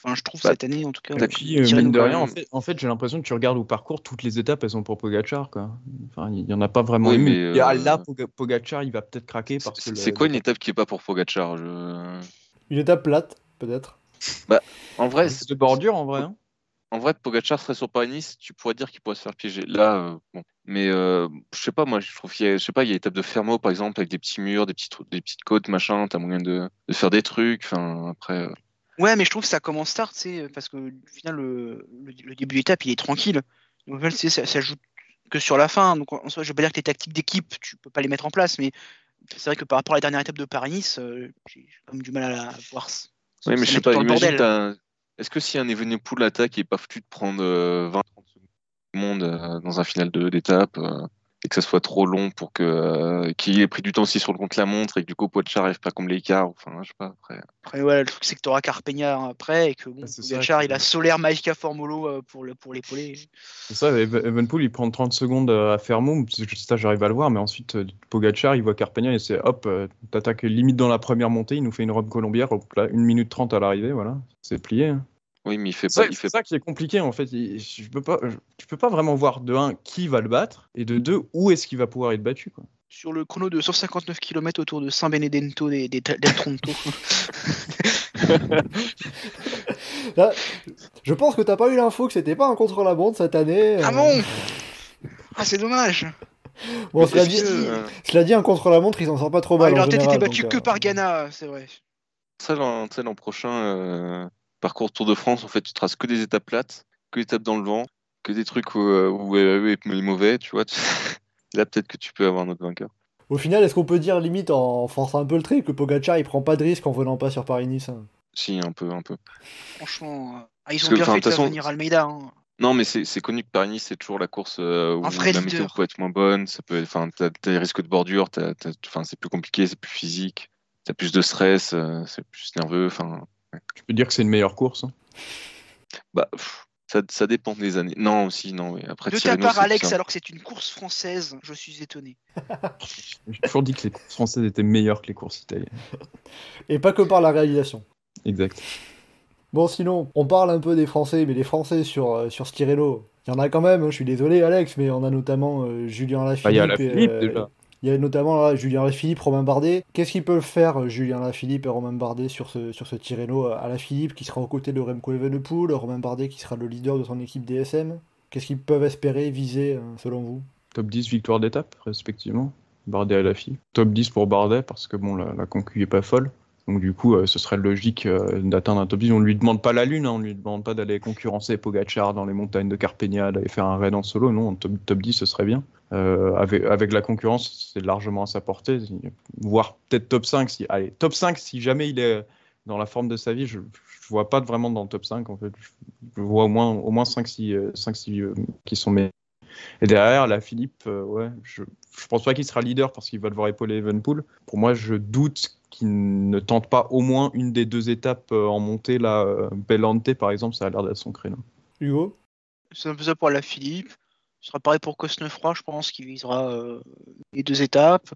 S2: Enfin, je trouve
S3: Bah,
S2: cette année en tout cas.
S3: t'as-
S4: Et puis, euh, mine de rien, en
S2: même.
S4: fait, en fait j'ai l'impression que tu regardes au parcours, toutes les étapes, elles sont pour Pogachar. Quoi. Enfin, il n'y en a pas vraiment
S3: Oui,
S4: une.
S3: mais,
S4: Il y a là, Poga- Pogachar, il va peut-être craquer parce que.
S3: c'est quoi une étape qui est pas pour Pogacar je...
S1: Une étape plate, peut-être
S3: En vrai,
S4: C'est de bordure en vrai. hein.
S3: En vrai, Pogacar serait sur Paris-Nice, tu pourrais dire qu'il pourrait se faire piéger. Là, euh, bon. Mais euh, je sais pas, moi, je trouve qu'il y a, je sais pas, il y a l'étape de Fermo, par exemple, avec des petits murs, des, petits, trous- des petites côtes, machin, t'as moyen de, de faire des trucs. Enfin, après, euh,
S2: Ouais, mais je trouve que ça commence tard, tu sais, parce que au final, le, le, le début d'étape, il est tranquille. Donc, sais, ça, ça joue que sur la fin. Donc, en soi, je veux pas dire que les tactiques d'équipe, tu peux pas les mettre en place, mais c'est vrai que par rapport à la dernière étape de Paris-Nice, euh, j'ai quand même du mal à la voir.
S3: oui, mais je sais pas, imagine, est-ce que si un Evenepoel attaque, il est pas foutu de prendre euh, 20-30 secondes du monde euh, dans un final d'étape euh, et que ça soit trop long pour que euh, qu'il ait pris du temps aussi sur le contre-la-montre et que du coup, Pogacar arrive pas comme l'écart, enfin, je sais pas, après.
S2: Après, ouais, le truc, c'est que tu auras Carpegna après et que bon,
S4: Ah,
S2: il a Solaire, Maïka, Formolo euh, pour le- pour l'épauler.
S4: C'est ça, Ev- Evenpool, il prend 30 secondes euh, à Fermo. c'est- Ça, j'arrive à le voir, mais ensuite, Pogachar, il voit Carpegna et c'est hop, t'attaques limite dans la première montée, il nous fait une robe colombière, hop là, 1 minute 30 à l'arrivée, voilà, c'est plié. hein.
S3: Oui, mais il fait
S4: C'est
S3: pas.
S4: ça,
S3: Il fait
S4: c'est ça qui est compliqué en fait. Il- Je peux pas, je- tu peux pas vraiment voir de un qui va le battre et de deux où est-ce qu'il va pouvoir être battu. Quoi.
S2: Sur le chrono de 159 km autour de San Benedetto des, des, Tronto.
S1: Là, je pense que t'as pas eu l'info que c'était pas un contre-la-montre cette année.
S2: ah
S1: euh,
S2: bon? Ah, c'est dommage.
S1: Bon, cela dit,
S3: que, euh,
S1: cela dit, un contre-la-montre, il s'en sort pas trop
S2: Ah,
S1: mal
S2: il
S1: en
S2: aurait peut-être été battu
S1: donc,
S2: que
S1: euh,
S2: par Ghana, c'est vrai.
S3: Ça, l'an tu sais, l'an prochain, euh, parcours Tour de France, en fait, tu traces que des étapes plates, que des étapes dans le vent, que des trucs où, euh, où euh, est mauvais, tu vois. tu- Là, peut-être que tu peux avoir un autre vainqueur.
S1: Au final, est-ce qu'on peut dire, limite, en forçant un peu le trait, que Pogacar, il prend pas de risque en venant pas sur Paris-Nice hein?
S3: Si, un peu, un peu.
S2: Franchement, euh, ah, ils ont
S3: que,
S2: bien fait
S3: de façon-
S2: venir Almeida. hein.
S3: Non, mais c'est connu que Paris-Nice, c'est toujours la course euh, où la météo peut être moins bonne. Ça peut, enfin, t'as des risques de bordure. Enfin, c'est plus compliqué, c'est plus physique. T'as plus de stress, euh, c'est plus nerveux. Enfin,
S4: Tu peux dire que c'est une meilleure course. hein.
S3: bah, pff, ça, ça dépend des années. Non, aussi, non. Oui. Après,
S2: De ta part,
S3: c'est
S2: Alex, alors que c'est une course française, je suis étonné.
S4: J'ai toujours dit que les courses françaises étaient meilleures que les courses italiennes.
S1: Et pas que par la réalisation.
S4: Exact.
S1: Bon, sinon, on parle un peu des Français, mais les Français sur, euh, sur ce Tirreno, il y en a quand même, hein, je suis désolé Alex, mais on a notamment euh, Julien Lafilippe.
S4: Bah, il y a
S1: et, euh,
S4: déjà.
S1: Il y a notamment Julien Lafilippe, Romain Bardet. Qu'est-ce qu'ils peuvent faire, euh, Julien Lafilippe et Romain Bardet, sur ce, sur ce Tirreno euh, À Lafilippe qui sera aux côtés de Remco Evenepoel, Romain Bardet qui sera le leader de son équipe DSM. Qu'est-ce qu'ils peuvent espérer, viser, euh, selon vous?
S4: Top 10 victoires d'étape, respectivement. Bardet à la. Top 10 pour Bardet, parce que bon, la, la concu est pas folle. Donc du coup, ce serait logique d'atteindre un top 10. On lui demande pas la lune, hein, on lui demande pas d'aller concurrencer Pogacar dans les montagnes de Carpegna, d'aller faire un raid en solo. Non, top, top 10, ce serait bien. Euh, avec, avec la concurrence, c'est largement à sa portée. Voire peut-être top 5. Si, allez, top 5 si jamais il est dans la forme de sa vie. Je ne vois pas vraiment dans le top 5. En fait. Je, vois au moins, au moins 5-6 euh, qui sont meilleurs. Et derrière, la Philippe, euh, ouais, je, je pense pas qu'il sera leader parce qu'il va devoir épauler Evenpool. Pour moi, je doute qu'il ne tente pas au moins une des deux étapes euh, en montée, là, euh, Bellante par exemple, ça a l'air d'être son créneau.
S1: Hugo?
S2: C'est un peu ça pour la Philippe. Ce sera pareil pour Cosnefroy, je pense, qui visera euh, les deux étapes.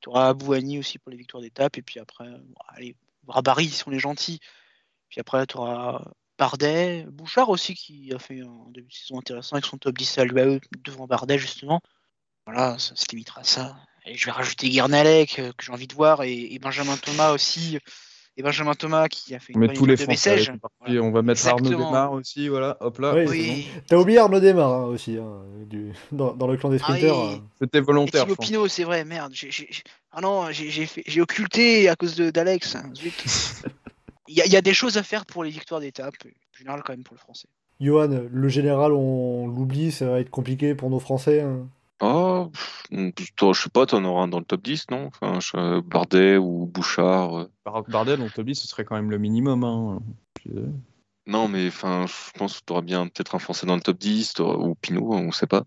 S2: Tu auras Abouani aussi pour les victoires d'étape. Et puis après, bon, allez, Barry, ils sont les gentils. Puis après, tu auras Bardet, Bouchard aussi, qui a fait un début de saison intéressant avec son top 10 à l'UAE devant Bardet, justement. Voilà, ça se limitera à ça. Et je vais rajouter Guernalec, euh, que j'ai envie de voir, et Benjamin Thomas aussi. Et Benjamin Thomas qui a fait
S4: On met
S2: bonne
S4: tous les
S2: de. Voilà.
S4: On va mettre Arnaud
S2: Exactement.
S4: Desmar aussi, voilà, hop là.
S1: Oui,
S2: Oui.
S1: T'as oublié Arnaud Desmar hein, aussi, hein, du- dans, dans le clan des
S2: Ah
S1: sprinters. euh.
S4: C'était volontaire.
S2: Pinot, c'est vrai, merde. Ah non, j'ai fait- j'ai occulté à cause de- d'Alex. hein. Il y, a- il y a des choses à faire pour les victoires d'étape, en général quand même pour le français.
S1: Johan, le général, on l'oublie, ça va être compliqué pour nos Français. hein.
S3: Oh, pff, toi, je sais pas, t'en auras un dans le top 10, non? Enfin, je- Bardet ou Bouchard. euh.
S4: Bar- Bardet, dans le top 10, ce serait quand même le minimum. Hein. Puis, euh,
S3: Non, mais enfin, je pense que tu auras bien peut-être un Français dans le top 10, t'auras- ou Pinot, on sait pas.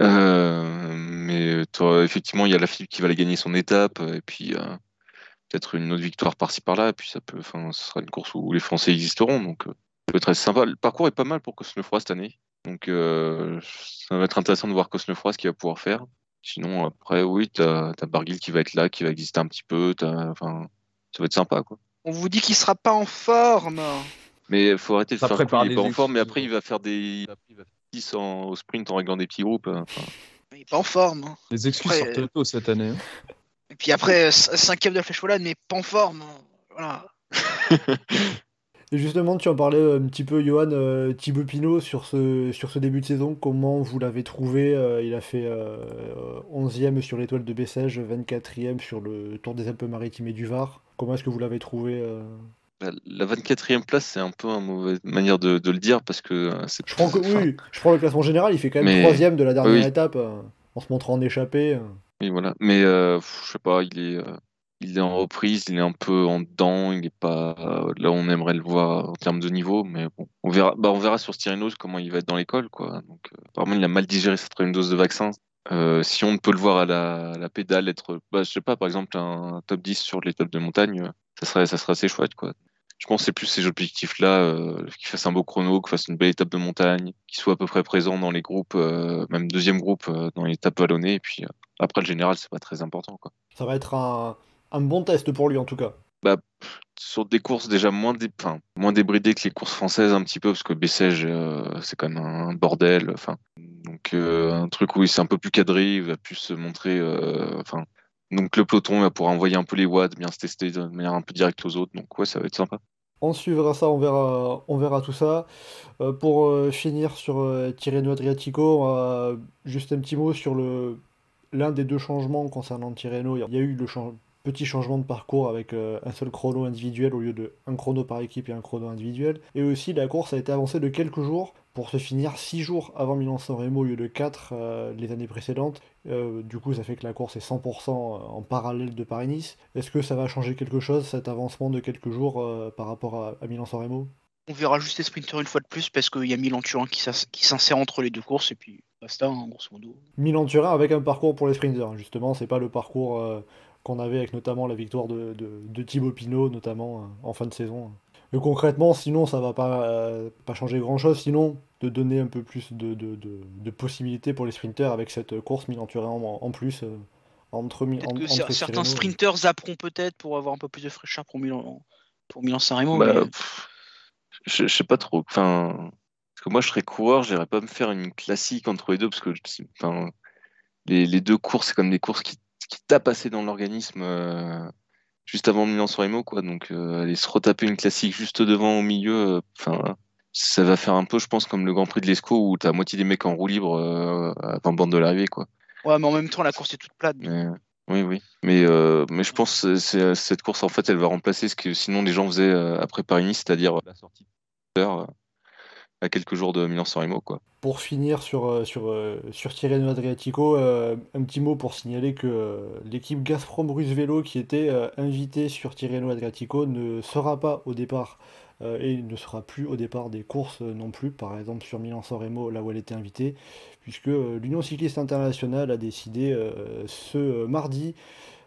S3: Euh, mais t'auras- effectivement, il y a la Philippe qui va aller gagner son étape, et puis euh, peut-être une autre victoire par-ci par-là, et puis ça peut, enfin, ce sera une course où les Français existeront, donc euh, ça peut être assez sympa. Le parcours est pas mal pour Cosnefroy cette année, donc euh, ça va être intéressant de voir Cosnefroy ce qu'il va pouvoir faire. Sinon, après, oui, t'as as Barguil qui va être là, qui va exister un petit peu, t'as- enfin, ça va être sympa, quoi.
S2: On vous dit qu'il sera pas en forme.
S3: Mais il faut arrêter de
S4: Ça
S3: faire
S4: prépare
S3: qu'il est
S4: les
S3: pas en forme, mais après il va faire des il va faire 10 en- au sprint en réglant des petits groupes. enfin,
S2: Il est pas en forme. hein.
S4: Les excuses
S2: Après,
S4: sortent tôt cette année. hein.
S2: Et puis après, cinquième de la flèche volante, mais pas en forme. hein. Voilà.
S1: Et justement, tu en parlais euh, un petit peu, Johan, euh, Thibaut Pinot, sur ce, sur ce début de saison, comment vous l'avez trouvé Euh, Il a fait euh, 11e sur l'étoile de Bessèges, 24e sur le Tour des Alpes-Maritimes et du Var. Comment est-ce que vous l'avez trouvé euh
S3: la- La 24e place, c'est un peu une mauvaise manière de, de le dire parce que euh, c'est
S1: je prends, que,
S3: enfin,
S1: oui, je prends le classement général, il fait quand même
S3: Mais-
S1: troisième de la dernière
S3: oui.
S1: étape, euh, en se montrant en échappé. euh.
S3: oui, voilà. Mais euh, je sais pas, il est, euh, il est en reprise, il est un peu en dedans, il est pas là où on aimerait le voir en termes de niveau, mais bon, on verra. Bah, on verra sur Styrinos comment il va être dans l'école, quoi. Donc, euh, apparemment, il a mal digéré sa troisième dose de vaccin. Euh, si on peut le voir à la, pédale, être, bah, je sais pas, par exemple, un top 10 sur l'étape de montagne, euh, ça serait, ça serait assez chouette, quoi. Je pense que c'est plus ces objectifs-là, euh, qu'il fasse un beau chrono, qu'il fasse une belle étape de montagne, qu'il soit à peu près présent dans les groupes, même deuxième groupe dans les étapes vallonnées, et puis après le général, c'est pas très important, quoi.
S1: Ça va être un, un bon test pour lui, en tout cas.
S3: sur des courses déjà moins, dé... enfin, moins débridées que les courses françaises un petit peu parce que Bessèges euh, c'est quand même un bordel enfin donc euh, un truc où il s'est un peu plus cadré il va plus se montrer euh, enfin donc le peloton va pouvoir envoyer un peu les watts bien se tester de manière un peu directe aux autres donc ouais ça va être sympa
S1: On suivra ça, on verra, on verra tout ça. Euh, pour finir sur Tirreno Adriatico, juste un petit mot sur le l'un des deux changements concernant Tirreno. Il y a eu le chan- petit changement de parcours avec euh, un seul chrono individuel au lieu de un chrono par équipe et un chrono individuel. Et aussi, la course a été avancée de quelques jours pour se finir 6 jours avant Milan-San Remo au lieu de 4 les années précédentes. Euh, du coup, ça fait que la course est 100% en parallèle de Paris-Nice. Est-ce que ça va changer quelque chose, cet avancement de quelques jours euh, par rapport à, à Milan-San Remo?
S2: On verra juste les sprinters une fois de plus parce qu'il y a Milan-Turin qui s'ins- qui s'insère entre les deux courses et puis basta, hein, grosso modo.
S1: Milan-Turin avec un parcours pour les sprinters, justement, c'est pas le parcours euh, qu'on avait avec notamment la victoire de, de, de Thibaut Pinot, notamment euh, en fin de saison. Mais concrètement, sinon, ça va pas, euh, pas changer grand-chose, sinon de donner un peu plus de, de, de- de possibilités pour les sprinters avec cette course Milan-Turin en, en plus euh, entre, en-
S2: que
S1: entre
S2: cer- certains
S1: et-
S2: sprinters zapperont peut-être pour avoir un peu plus de fraîcheur pour Milan pour Milan Sanremo.
S3: Bah,
S2: mais-
S3: je, je sais pas trop. Enfin, parce que moi, je serais coureur, j'irais pas me faire une classique entre les deux parce que les, les deux courses, c'est comme des courses qui, qui tapent assez dans l'organisme euh, juste avant Milan-San Remo, quoi. Donc, euh, aller se retaper une classique juste devant au milieu, euh, enfin, ça va faire un peu, je pense, comme le Grand Prix de l'Esco où t'as moitié des mecs en roue libre euh, à 20 bornes de l'arrivée, quoi.
S2: Ouais, mais en même temps, la course est toute plate.
S3: Mais, oui, oui. Mais, euh, mais je pense que c'est- cette course, en fait, elle va remplacer ce que sinon les gens faisaient euh, après Paris-Nice, c'est-à-dire la sortie de euh, à quelques jours de Milan-San quoi.
S1: Pour finir sur, euh, sur, euh, sur Tirreno Adriatico, euh, un petit mot pour signaler que l'équipe Gazprom Russe Vélo qui était invitée sur Tirreno Adriatico ne sera pas au départ et ne sera plus au départ des courses non plus, par exemple sur Milan-San Remo, là où elle était invitée, puisque l'Union Cycliste Internationale a décidé ce mardi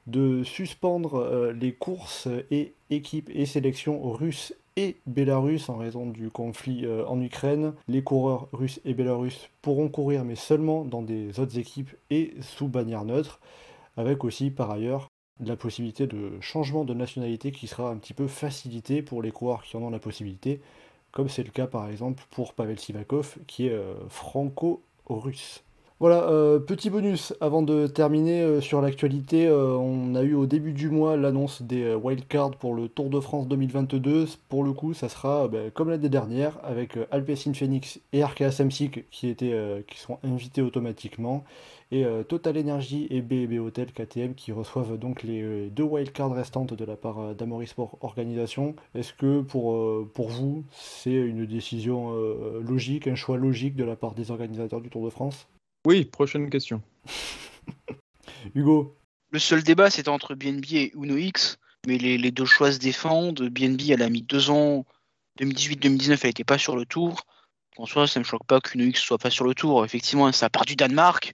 S1: de suspendre les courses et équipes et sélections russes et bélarusses en raison du conflit euh, en Ukraine. Les coureurs russes et bélarusses pourront courir, mais seulement dans des autres équipes et sous bannière neutre, avec aussi par ailleurs la possibilité de changement de nationalité qui sera un petit peu facilité pour les coureurs qui en ont la possibilité, comme c'est le cas par exemple pour Pavel Sivakov qui est euh, franco-russe. Voilà, euh, petit bonus avant de terminer euh, sur l'actualité. euh, on a eu au début du mois l'annonce des wildcards pour le Tour de France 2022. Pour le coup, ça sera ben, comme l'année dernière avec Alpecin Phoenix et Arkea Samsic qui, étaient, sont invités automatiquement. Et Total Energy et BB Hotel KTM qui reçoivent donc les deux wildcards restantes de la part euh, d'Amaury Sport Organisation. Est-ce que pour, vous, c'est une décision logique, un choix logique de la part des organisateurs du Tour de France?
S4: Oui, prochaine question.
S1: Hugo
S2: Le seul débat, c'était entre BNB et Uno X, mais les, les deux choix se défendent. BNB, elle a mis deux ans, 2018-2019, elle n'était pas sur le tour. En soi, ça ne me choque pas qu'Uno X soit pas sur le tour. Effectivement, ça part du Danemark.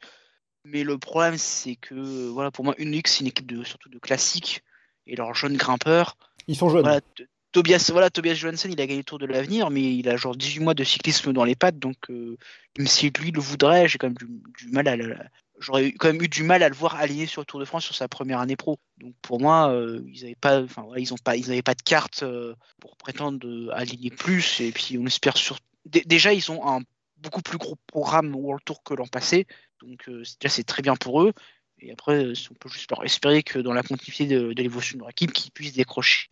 S2: Mais le problème, c'est que voilà, pour moi, Uno X, c'est une équipe de, surtout de classiques. Et leurs jeunes grimpeurs,
S1: Ils sont jeunes.
S2: voilà, Tobias, voilà, Tobias Johansson, il a gagné le Tour de l'avenir, mais il a genre 18 mois de cyclisme dans les pattes, donc euh, même si lui le voudrait, j'ai quand même du, mal à j'aurais quand même eu du mal à le voir aligné sur le Tour de France sur sa première année pro. Donc pour moi, euh, ils n'avaient pas, enfin ils pas, ils avaient pas de carte euh, pour prétendre aligner plus, et puis on espère sur. Dé- Déjà, ils ont un beaucoup plus gros programme World Tour que l'an passé, donc déjà c'est très bien pour eux. Et après, on peut juste leur espérer que dans la continuité de, l'évolution de leur équipe, qu'ils puissent décrocher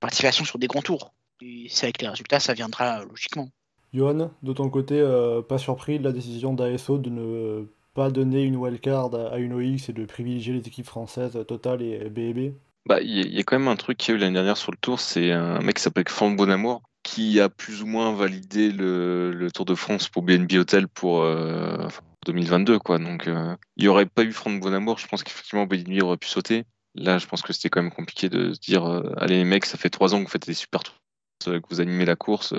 S2: participation sur des grands tours. Et c'est avec les résultats, ça viendra euh, logiquement.
S1: Johan, de ton côté, euh, pas surpris de la décision d'ASO de ne pas donner une wildcard à à une OX et de privilégier les équipes françaises Total et BEB
S3: Bah, il y, a- il y a quand même un truc qu'il y a eu l'année dernière sur le tour, c'est un mec qui s'appelle Franck Bonamour, qui a plus ou moins validé le, le Tour de France pour BNB Hotel pour euh, enfin, 2022, quoi. Donc, euh, il n'y aurait pas eu Franck Bonamour, je pense qu'effectivement BNB aurait pu sauter. Là, je pense que c'était quand même compliqué de se dire, euh, allez les mecs, ça fait trois ans que vous faites des super tours, euh, que vous animez la course,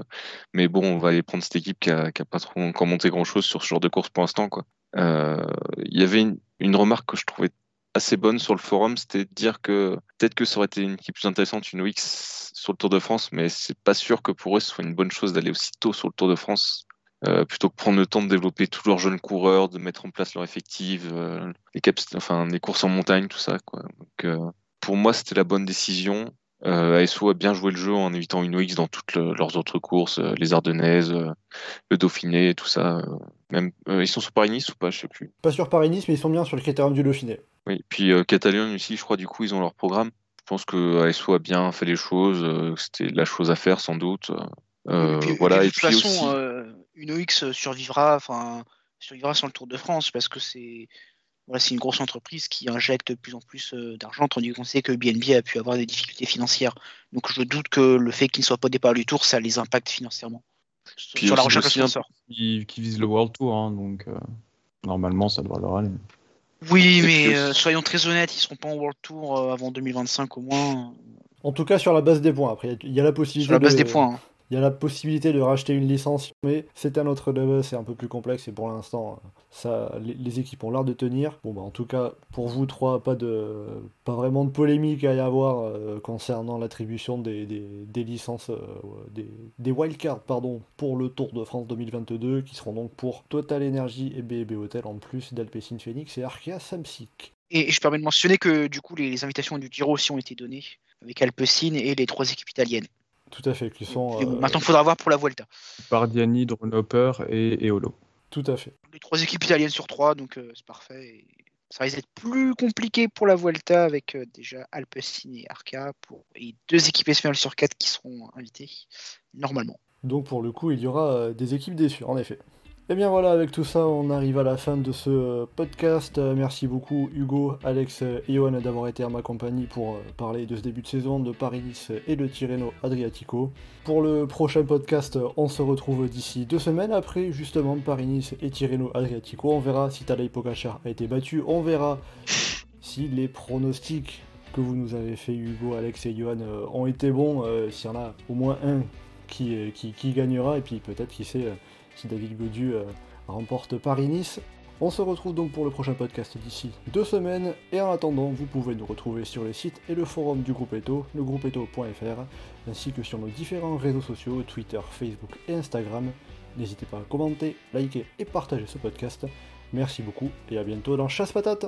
S3: mais bon, on va aller prendre cette équipe qui a, qui a pas trop encore monté grand chose sur ce genre de course pour l'instant. Euh, Il y avait une, une remarque que je trouvais assez bonne sur le forum, c'était de dire que peut-être que ça aurait été une équipe plus intéressante, une OX sur le Tour de France, mais c'est pas sûr que pour eux ce soit une bonne chose d'aller aussi tôt sur le Tour de France, euh, plutôt que prendre le temps de développer tous leurs jeunes coureurs, de mettre en place leur effectif, euh, les caps, enfin les courses en montagne, tout ça. Quoi. Donc, euh, pour moi, c'était la bonne décision. Euh, ASO a bien joué le jeu en évitant une OX dans toutes le- leurs autres courses, les Ardennaises, le Dauphiné, tout ça. même, ils sont sur Paris-Nice ou pas, je sais plus.
S1: Pas sur Paris-Nice, mais ils sont bien sur le critérium du Dauphiné.
S3: Oui, puis Catalogne aussi, je crois, du coup, ils ont leur programme. Je pense que ASO a bien fait les choses, c'était la chose à faire sans doute. Euh,
S2: et puis,
S3: voilà,
S2: de toute
S3: puis
S2: façon,
S3: aussi,
S2: euh, une OX survivra, enfin, survivra sans le Tour de France parce que c'est voilà, c'est une grosse entreprise qui injecte de plus en plus euh, d'argent, tandis qu'on sait que BNB a pu avoir des difficultés financières. Donc je doute que le fait qu'ils ne soient pas au départ du Tour, ça les impacte financièrement. Sur
S3: Puis
S2: sur la recherche de sponsors.
S4: Qui, qui vise le World Tour, hein, donc euh, normalement ça devrait leur aller.
S2: Oui,
S3: Et
S2: mais euh, soyons très honnêtes, ils seront pas en World Tour euh, avant 2025 au moins.
S1: En tout cas, sur la base des points. Après, il y a la possibilité
S2: Sur la base
S1: de,
S2: des points. hein.
S1: Il y a la possibilité de racheter une licence, mais c'est un autre level, c'est un peu plus complexe et pour l'instant, ça, les, équipes ont l'air de tenir. Bon, bah, en tout cas, pour vous trois, pas, de, pas vraiment de polémique à y avoir euh, concernant l'attribution des, licences, euh, des, wildcards pardon, pour le Tour de France 2022, qui seront donc pour Total Energy et BB Hotel en plus d'Alpecin Phoenix et Arkea Samsic.
S2: Et je permets de mentionner que du coup les, invitations du Giro aussi ont été données avec Alpecin et les trois équipes italiennes.
S1: Tout à fait, qui sont.
S2: Euh, maintenant, il faudra voir pour la Vuelta.
S4: Bardiani, Dronhopper et Eolo.
S1: Tout à fait.
S2: Les trois équipes italiennes sur trois, donc euh, c'est parfait. ça risque d'être plus compliqué pour la Vuelta avec euh, déjà Alpecin et Arca pour... et deux équipes espagnoles sur quatre qui seront invitées normalement.
S1: Donc pour le coup, il y aura des équipes déçues, en effet. Et eh bien voilà, avec tout ça, on arrive à la fin de ce euh, podcast. Euh, merci beaucoup Hugo, Alex et Johan d'avoir été à ma compagnie pour euh, parler de ce début de saison de Paris-Nice et de Tirreno Adriatico. Pour le prochain podcast, on se retrouve d'ici deux semaines après justement Paris-Nice et Tirreno Adriatico. On verra si Tadej Pogacar a été battu, on verra si les pronostics que vous nous avez fait Hugo, Alex et Johan ont été bons, s'il y en a au moins un qui gagnera et puis peut-être qui sait si David Godu euh, remporte Paris-Nice. On se retrouve donc pour le prochain podcast d'ici deux semaines, et en attendant, vous pouvez nous retrouver sur les sites et le forum du groupe Eto, legroupeeto.fr, ainsi que sur nos différents réseaux sociaux, Twitter, Facebook et Instagram. N'hésitez pas à commenter, liker et partager ce podcast. Merci beaucoup, et à bientôt dans Chasse Patate